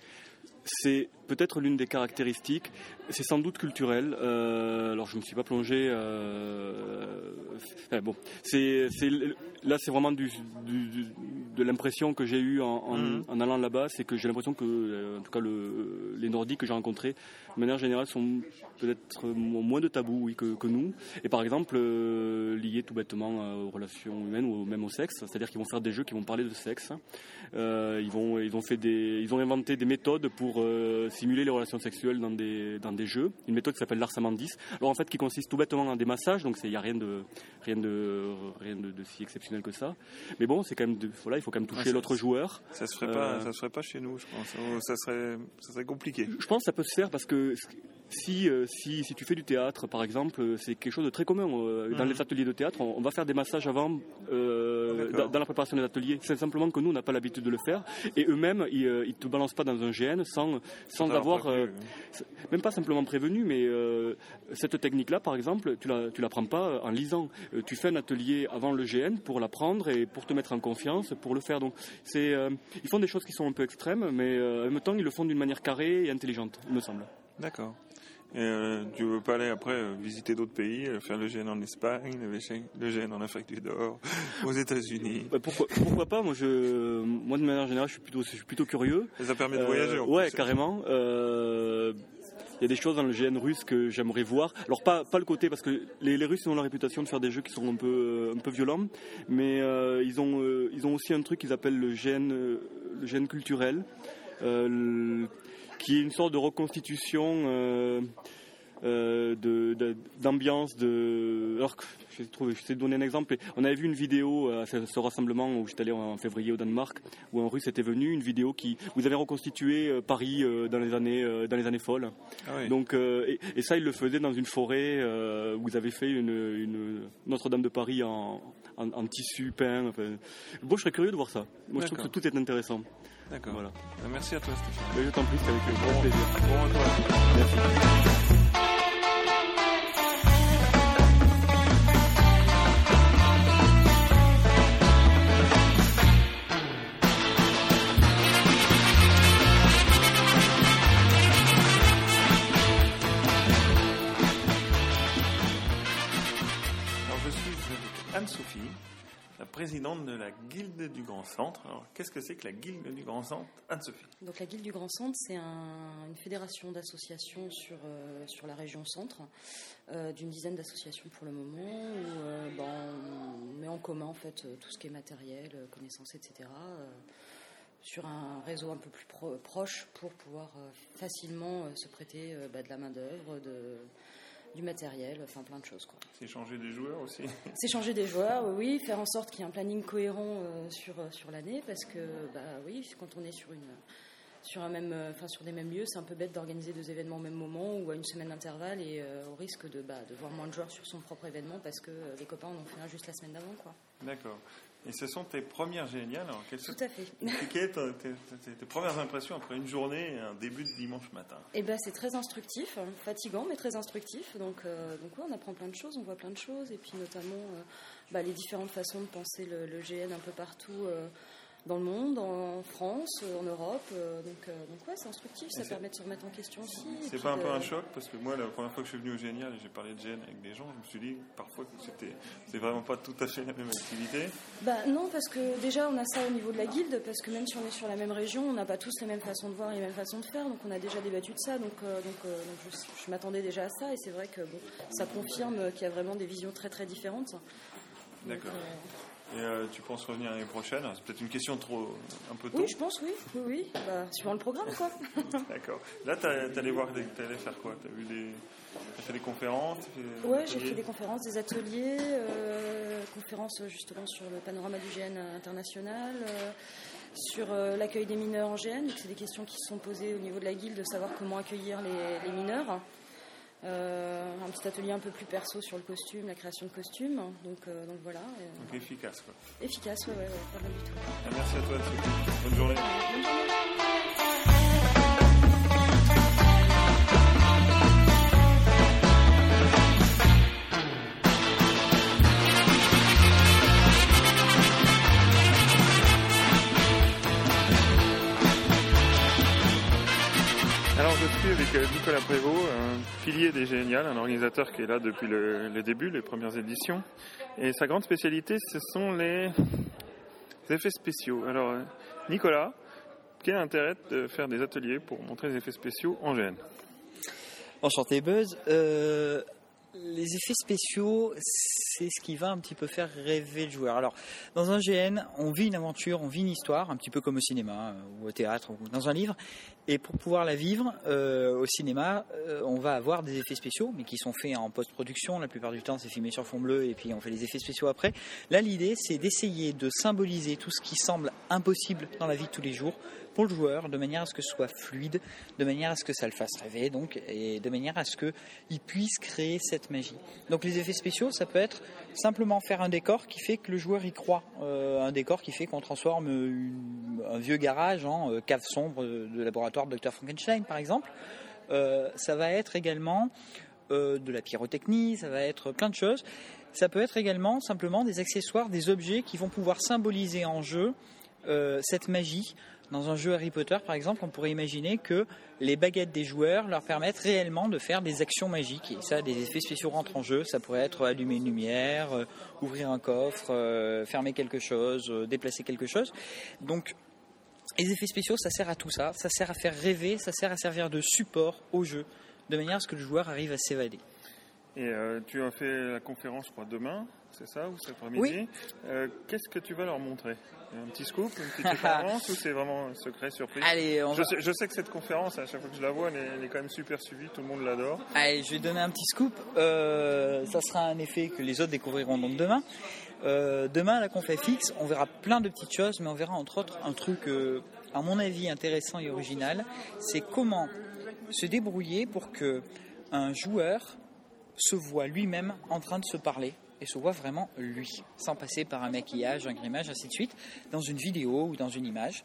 C'est peut-être l'une des caractéristiques. C'est sans doute culturel. Euh, alors je ne me suis pas plongé. Euh, bon, c'est, là c'est vraiment du, du- du- de l'impression que j'ai eue en, en- Mhm. en allant là-bas, c'est que j'ai l'impression que, euh, en tout cas, le- les Nordiques que j'ai rencontrés, de manière générale, sont peut-être moins de tabous oui, que, que nous. Et par exemple, euh, liés tout bêtement euh, aux relations humaines ou même au sexe, c'est-à-dire qu'ils vont faire des jeux qui vont parler de sexe. Euh, ils, vont, ils, ont fait des, ils ont inventé des méthodes pour euh, simuler les relations sexuelles dans des, dans des jeux. Une méthode qui s'appelle l'arsamandis. Alors en fait, qui consiste tout bêtement en des massages, donc il n'y a rien de, rien, de, rien de, de si exceptionnel que ça. Mais bon, c'est quand même de- voilà, il faut quand même toucher l'autre joueur. Ça se ferait pas, ça se ferait pas chez nous, je pense. Ça serait, ça serait compliqué. je pense que ça peut se faire parce que よろしく。Si, euh, si, si tu fais du théâtre, par exemple, euh, c'est quelque chose de très commun. euh, Dans Mhm. les ateliers de théâtre, on, on va faire des massages avant, euh, dans, dans la préparation des ateliers. C'est simplement que nous, on n'a pas l'habitude de le faire. Et eux-mêmes, ils ne te balancent pas dans un GN sans, sans avoir, prévenu, euh, c'est- même pas simplement prévenu, mais euh, cette technique-là, par exemple, tu tu l'apprends pas en lisant. Tu fais un atelier avant le GN pour l'apprendre et pour te mettre en confiance, pour le faire. Donc, c'est, ils font des choses qui sont un peu extrêmes, mais en même temps, ils le font d'une manière carrée et intelligente, il me semble. D'accord. Et euh, tu veux pas aller après euh, visiter d'autres pays, euh, faire le GN en Espagne, le GN en Afrique du Nord, *laughs* aux États-Unis Bah, pourquoi, pourquoi pas? Moi, je, moi, de manière générale, je suis plutôt, je suis plutôt curieux. Ça permet de Euh, voyager, en Ouais, plus. carrément. Il y a des choses dans le GN russe que j'aimerais voir. Alors pas, pas le côté parce que les, les Russes ont la réputation de faire des jeux qui sont un peu un peu violents, mais ils ont ils ont aussi un truc qu'ils appellent le GN le GN culturel, le- qui est une sorte de reconstitution. euh, euh, de- de- d'ambiance de, alors que je vais trouver je vais te donner un exemple on avait vu une vidéo à ce, ce rassemblement où j'étais allé en février au Danemark où un russe était venu une vidéo qui vous avez reconstitué euh, Paris euh, dans les années euh, dans les années folles Ah oui. donc euh, et, et ça il le faisait dans une forêt euh, où vous avez fait une, une Notre-Dame de Paris en, en, en tissu peint enfin, bon je serais curieux de voir ça moi je trouve que tout est intéressant D'accord. voilà Merci à toi, Stéphane. Mais je t'en prie c'est avec grand plaisir Bon. Merci. De la Guilde du Grand Centre. Alors, qu'est-ce que c'est que la Guilde du Grand Centre Anne-Sophie Donc la Guilde du Grand Centre, c'est un- une fédération d'associations sur, euh, sur la région centre, euh, d'une dizaine d'associations pour le moment, où euh, ben, on met en commun en fait tout ce qui est matériel, connaissances, etc. sur un réseau un peu plus pro- proche pour pouvoir facilement se prêter bah, de la main d'œuvre, de, du matériel, enfin plein de choses. Quoi. C'est changer des joueurs aussi. *laughs* C'est changer des joueurs, oui, faire en sorte qu'il y ait un planning cohérent euh, sur, euh, sur l'année, parce que, bah oui, quand on est sur, une, sur, un même, euh, enfin, sur des mêmes lieux, c'est un peu bête d'organiser deux événements au même moment ou à une semaine d'intervalle et euh, au risque de, bah, de voir moins de joueurs sur son propre événement parce que les copains en ont fait un juste la semaine d'avant. Quoi. D'accord. Et ce sont tes premières géniales. Alors, quelles sont Tout à fait. Quelles étaient tes, tes- tes premières impressions après une journée et un début de dimanche matin? Et ben, c'est très instructif, hein, fatigant mais très instructif. Donc, euh, donc ouais, on apprend plein de choses, on voit plein de choses, et puis notamment euh, bah, les différentes façons de penser le, le GN un peu partout euh, dans le monde, en France, euh, en Europe. euh, donc, euh, donc ouais, c'est instructif, ça permet de se remettre en question aussi. C'est pas un de- peu un choc Parce que moi, la première fois que je suis venu au Génial et j'ai parlé de GN avec des gens, je me suis dit parfois que c'était c'est vraiment pas tout à fait la même activité. Bah non, parce que déjà on a ça au niveau de la guilde, parce que même si on est sur la même région, on n'a pas tous les mêmes façons de voir, les mêmes façons de faire, donc on a déjà débattu de ça, donc, euh, donc, euh, donc je, je m'attendais déjà à ça, et c'est vrai que bon, ça confirme qu'il y a vraiment des visions très très différentes. D'accord. euh, Et euh, tu penses revenir l'année prochaine C'est peut-être une question trop un peu tôt. oui, je pense, oui, oui, oui, bah, suivant le programme, quoi. *laughs* D'accord. Là, t'as- t'allais voir, des- t'allais faire quoi? T'as vu des, t'as fait des conférences fait Ouais, j'ai fait des conférences, des ateliers, euh, conférences justement sur le panorama du GN international, euh, sur l'accueil des mineurs en GN. Donc, c'est des questions qui se sont posées au niveau de la guilde, de savoir comment accueillir les, les mineurs. Euh, un petit atelier un peu plus perso sur le costume, la création de costumes. Donc, euh, donc voilà. euh, Donc efficace, quoi. efficace, ouais, ouais, ouais, pas mal du tout. Merci à toi, Sophie. Bonne journée. Bonne journée. Avec euh, Nicolas Prévost, un pilier des Géniales, un organisateur qui est là depuis le, le début, les premières éditions. Et sa grande spécialité, ce sont les, effets spéciaux. Alors, Nicolas, quel est l'intérêt de faire des ateliers pour montrer les effets spéciaux en GN Enchanté Buzz. Euh, les effets spéciaux, c'est ce qui va un petit peu faire rêver le joueur. Alors, dans un GN, on vit une aventure, on vit une histoire, un petit peu comme au cinéma euh, ou au théâtre ou dans un livre. Et pour pouvoir la vivre euh, au cinéma, euh, on va avoir des effets spéciaux, mais qui sont faits en post-production. La plupart du temps, c'est filmé sur fond bleu et puis on fait les effets spéciaux après. Là, l'idée, c'est d'essayer de symboliser tout ce qui semble impossible dans la vie de tous les jours pour le joueur, de manière à ce que ce soit fluide, de manière à ce que ça le fasse rêver, donc, et de manière à ce qu'il puisse créer cette magie. Donc les effets spéciaux, ça peut être simplement faire un décor qui fait que le joueur y croit, Euh, un décor qui fait qu'on transforme un vieux garage en euh, cave sombre de laboratoire de Dr Frankenstein, par exemple. Euh, ça va être également de la pyrotechnie, ça va être plein de choses. Ça peut être également simplement des accessoires, des objets qui vont pouvoir symboliser en jeu cette magie. Dans un jeu Harry Potter, par exemple, on pourrait imaginer que les baguettes des joueurs leur permettent réellement de faire des actions magiques. Et ça, des effets spéciaux rentrent en jeu. Ça pourrait être allumer une lumière, euh, ouvrir un coffre, euh, fermer quelque chose, euh, déplacer quelque chose. Donc, les effets spéciaux, ça sert à tout ça. Ça sert à faire rêver, ça sert à servir de support au jeu, de manière à ce que le joueur arrive à s'évader. Et euh, tu as fait la conférence, je crois, demain, c'est ça, ou cet après-midi Oui. Euh, Qu'est-ce que tu vas leur montrer? Un petit scoop, une petite *laughs* conférence, ou c'est vraiment un secret, surprise? Allez, on je, va- sais, je sais que cette conférence, à chaque fois que je la vois, elle est, elle est quand même super suivie, tout le monde l'adore. Allez, je vais donner un petit scoop. Euh, ça sera un effet que les autres découvriront donc demain. Euh, demain, à la Confafix, on verra plein de petites choses, mais on verra entre autres un truc, à mon avis, intéressant et original. C'est comment se débrouiller pour que un joueur se voit lui-même en train de se parler et se voit vraiment lui, sans passer par un maquillage, un grimage, ainsi de suite, dans une vidéo ou dans une image.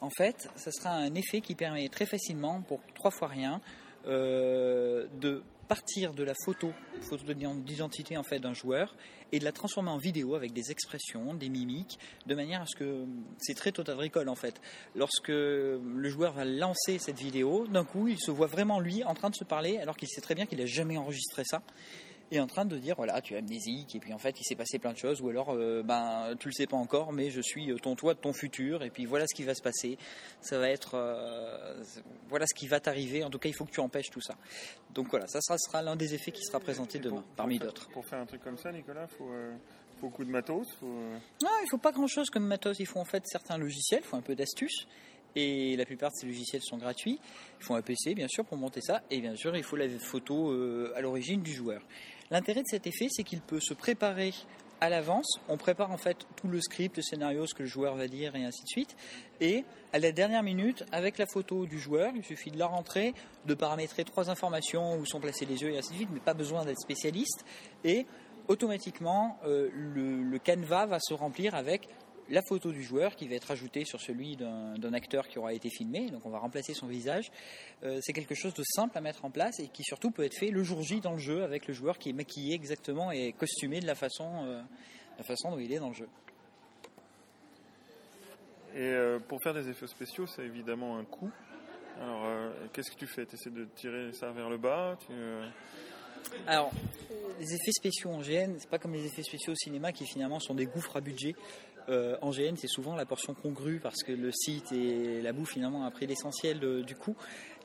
En fait, ça sera un effet qui permet très facilement, pour trois fois rien, euh, de partir de la photo, photo d'identité en fait d'un joueur, et de la transformer en vidéo avec des expressions, des mimiques, de manière à ce que c'est très total recall en fait. Lorsque le joueur va lancer cette vidéo, d'un coup, il se voit vraiment lui en train de se parler, alors qu'il sait très bien qu'il n'a jamais enregistré ça et en train de dire voilà tu es amnésique et puis en fait il s'est passé plein de choses ou alors euh, ben tu le sais pas encore mais je suis ton toi de ton futur et puis voilà ce qui va se passer ça va être euh, voilà ce qui va t'arriver en tout cas il faut que tu empêches tout ça donc voilà ça sera, sera l'un des effets qui sera présenté demain parmi d'autres Pour faire un truc comme ça, Nicolas, il faut, euh, beaucoup de matos. Faut, euh, non il faut pas grand chose comme matos il faut en fait certains logiciels il faut un peu d'astuces et la plupart de ces logiciels sont gratuits. Il faut un PC, bien sûr, pour monter ça. Et bien sûr, il faut la photo euh, à l'origine du joueur. L'intérêt de cet effet, c'est qu'il peut se préparer à l'avance. On prépare en fait tout le script, le scénario, ce que le joueur va dire et ainsi de suite. Et à la dernière minute, avec la photo du joueur, il suffit de la rentrer, de paramétrer trois informations où sont placés les yeux et ainsi de suite, mais pas besoin d'être spécialiste. Et automatiquement, euh, le, le canevas va se remplir avec la photo du joueur qui va être ajoutée sur celui d'un acteur qui aura été filmé, donc on va remplacer son visage. Euh, c'est quelque chose de simple à mettre en place et qui surtout peut être fait le jour J dans le jeu avec le joueur qui est maquillé exactement et costumé de la façon, euh, la façon dont il est dans le jeu. Et euh, pour faire des effets spéciaux, c'est évidemment un coût. Alors, euh, qu'est-ce que tu fais? Tu essaies de tirer ça vers le bas? Tu, euh, Alors, les effets spéciaux en GN, c'est pas comme les effets spéciaux au cinéma qui finalement sont des gouffres à budget. Euh, en GN, c'est souvent la portion congrue parce que le site et la boue finalement a pris l'essentiel du coup.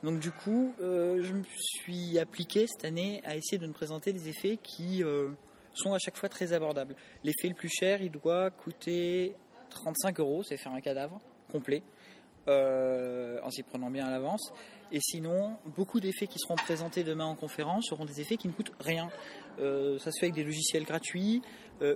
Donc du coup, euh, je me suis appliqué cette année à essayer de me présenter des effets qui euh, sont à chaque fois très abordables. L'effet le plus cher, il doit coûter 35 euros, c'est faire un cadavre complet, euh, en s'y prenant bien à l'avance. Et sinon, beaucoup d'effets qui seront présentés demain en conférence seront des effets qui ne coûtent rien. Ça se fait avec des logiciels gratuits,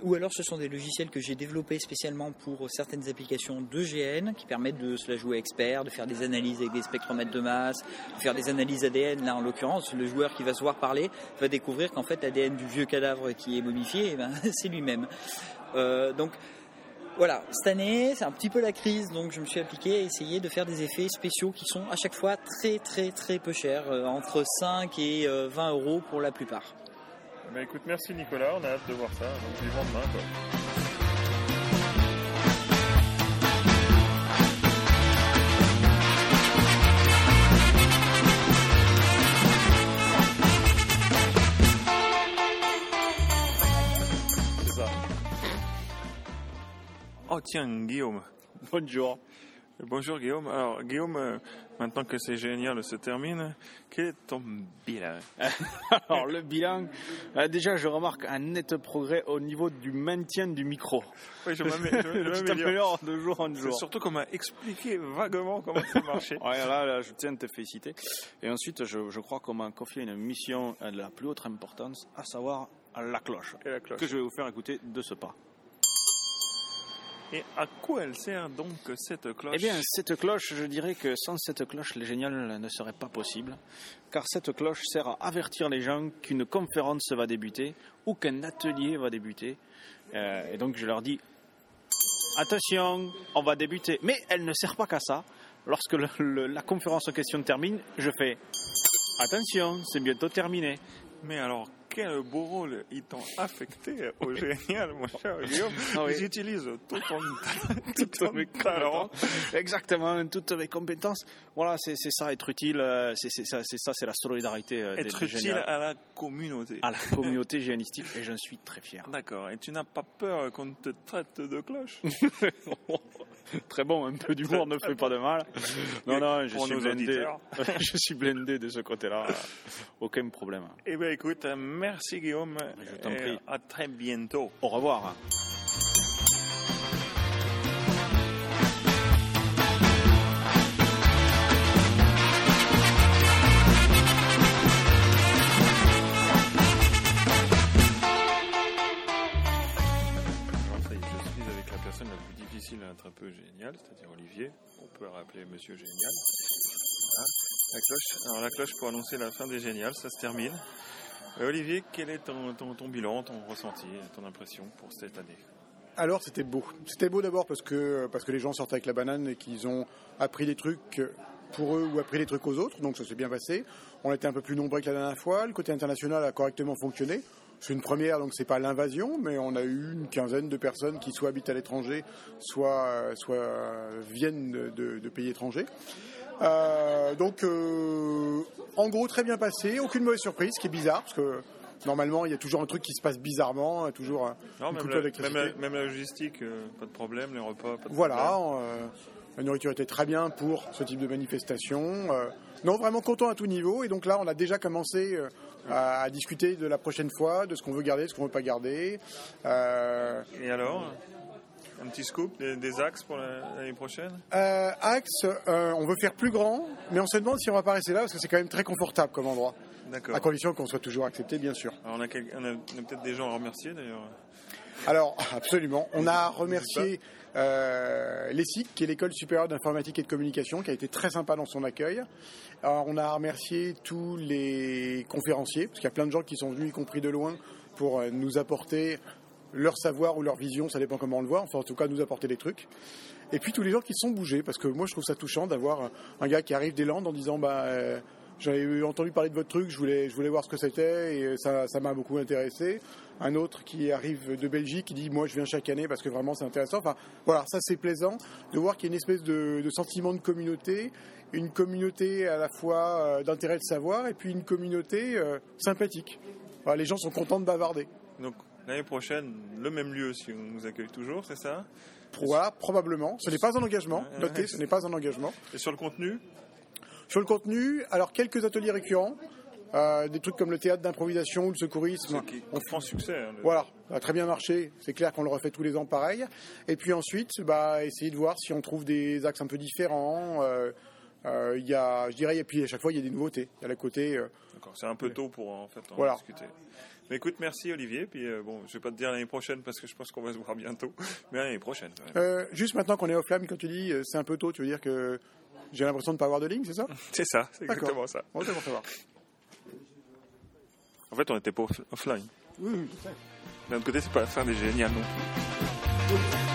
ou alors ce sont des logiciels que j'ai développés spécialement pour certaines applications de GN qui permettent de se la jouer expert, de faire des analyses avec des spectromètres de masse, de faire des analyses ADN. Là, en l'occurrence, le joueur qui va se voir parler va découvrir qu'en fait l'ADN du vieux cadavre qui est momifié, eh ben, *laughs* c'est lui-même. Euh, donc voilà, cette année, c'est un petit peu la crise, donc je me suis appliqué à essayer de faire des effets spéciaux qui sont à chaque fois très très très peu chers, euh, entre 5 et euh, 20 euros pour la plupart. Bah, écoute, merci Nicolas, on a hâte de voir ça. Donc, vivement demain, quoi. C'est ça. Ok, Tiens, Guillaume. Bonjour. Bonjour Guillaume. Alors Guillaume, euh, maintenant que c'est génial se termine, quel est ton bilan? *laughs* Alors le bilan, euh, déjà je remarque un net progrès au niveau du maintien du micro. Oui, je *laughs* m'améliore. de jour en jour. surtout qu'on m'a expliqué vaguement comment ça marchait. *laughs* Ouais, là, là, je tiens à te féliciter. Et ensuite, je, je crois qu'on m'a confié une mission de la plus haute importance, à savoir la cloche, Et la cloche. que je vais vous faire écouter de ce pas. Et à quoi elle sert donc cette cloche Eh bien, cette cloche, je dirais que sans cette cloche, le génial ne serait pas possible, car cette cloche sert à avertir les gens qu'une conférence va débuter ou qu'un atelier va débuter. Euh, et donc, je leur dis attention, on va débuter. Mais elle ne sert pas qu'à ça. Lorsque la conférence en question termine, je fais attention, c'est bientôt terminé. Mais alors, quel beau rôle ils t'ont affecté *laughs* au génial, mon cher Guillaume. Ah oui. Ils utilisent tout ton, toutes mes compétences. Exactement, toutes mes compétences. Voilà, c'est ça, être utile. euh, C'est ça, c'est la solidarité. euh, Être utile génial. à la communauté. à la communauté géanistique et j'en suis très fier. *laughs* D'accord. Et tu n'as pas peur qu'on te traite de cloche *laughs* *laughs* Très bon, un peu d'humour ne fait pas de mal. Non, non, je suis blindé. *laughs* je suis blindé de ce côté-là. Aucun problème. Eh bien, écoute, merci Guillaume. Je t'en prie. À très bientôt. Au revoir. Difficile à être un peu géniale, c'est-à-dire Olivier. On peut rappeler Monsieur Génial. Voilà, la cloche. Alors la cloche pour annoncer la fin des Géniales, ça se termine. Euh, Olivier, quel est ton, ton- ton bilan, ton ressenti, ton impression pour cette année? Alors c'était beau. C'était beau d'abord parce que, parce que les gens sortent avec la banane et qu'ils ont appris des trucs pour eux ou appris des trucs aux autres, donc ça s'est bien passé. On était un peu plus nombreux que la dernière fois, le côté international a correctement fonctionné. C'est une première, donc c'est pas l'invasion, mais on a eu une quinzaine de personnes qui soit habitent à l'étranger, soit, soit viennent de, de- de pays étrangers. Euh, donc, euh, en gros, très bien passé, aucune mauvaise surprise, ce qui est bizarre, parce que normalement, il y a toujours un truc qui se passe bizarrement, toujours un, Non, une même la, même, la, même la logistique, euh, pas de problème, les repas, pas de Voilà, problème. la nourriture était très bien pour ce type de manifestation. non, vraiment content à tout niveau. Et donc là, on a déjà commencé à, à discuter de la prochaine fois, de ce qu'on veut garder, de ce qu'on veut pas garder. Euh, Et alors Un petit scoop des, des axes pour la- l'année prochaine? euh, Axe, euh, on veut faire plus grand, mais on se demande si on va pas rester là parce que c'est quand même très confortable comme endroit. D'accord. À condition qu'on soit toujours accepté, bien sûr. Alors, on a, quel- on a- on a peut-être des gens à remercier d'ailleurs. Alors, absolument. On a remercié euh, l'ESIC, qui est l'école supérieure d'informatique et de communication, qui a été très sympa dans son accueil. On a remercié tous les conférenciers, parce qu'il y a plein de gens qui sont venus, y compris de loin, pour euh, nous apporter leur savoir ou leur vision, ça dépend comment on le voit, enfin en tout cas nous apporter des trucs. Et puis tous les gens qui se sont bougés, parce que moi je trouve ça touchant d'avoir un- un gars qui arrive des Landes en disant bah euh, j'avais entendu parler de votre truc, je voulais, je voulais voir ce que c'était et ça m'a beaucoup intéressé. Un autre qui arrive de Belgique qui dit moi je viens chaque année parce que vraiment c'est intéressant. Enfin voilà, ça c'est plaisant de voir qu'il y a une espèce de, de sentiment de communauté, une communauté à la fois euh, d'intérêt de savoir et puis une communauté euh, sympathique. Voilà, les gens sont contents de bavarder. Donc l'année prochaine, le même lieu si on nous accueille toujours, c'est ça? Voilà, probablement. Ce n'est pas un engagement. Notez, ce n'est pas un engagement. Et sur le contenu? Sur le contenu, alors quelques ateliers récurrents, euh, des trucs comme le théâtre d'improvisation ou le secourisme. On prend succès. hein, le- Voilà, a très bien marché. C'est clair qu'on le refait tous les ans pareil. Et puis ensuite, bah, essayer de voir si on trouve des axes un peu différents. Euh, euh, y a, je dirais, et puis à chaque fois, il y a des nouveautés. Il y a le côté. euh, D'accord, c'est un peu tôt pour en fait en Voilà. discuter. Mais écoute, merci Olivier. Puis euh, bon, je vais pas te dire l'année prochaine parce que je pense qu'on va se voir bientôt. Mais l'année prochaine. euh, juste maintenant qu'on est offline, quand tu dis c'est un peu tôt, tu veux dire que j'ai l'impression de ne pas avoir de ligne, c'est ça? *laughs* C'est ça, c'est exactement ça. Bon, c'est pour savoir. En fait, on n'était pas off- offline. Oui, oui, je sais. D'un autre côté, c'est pas la fin des géniales non plus.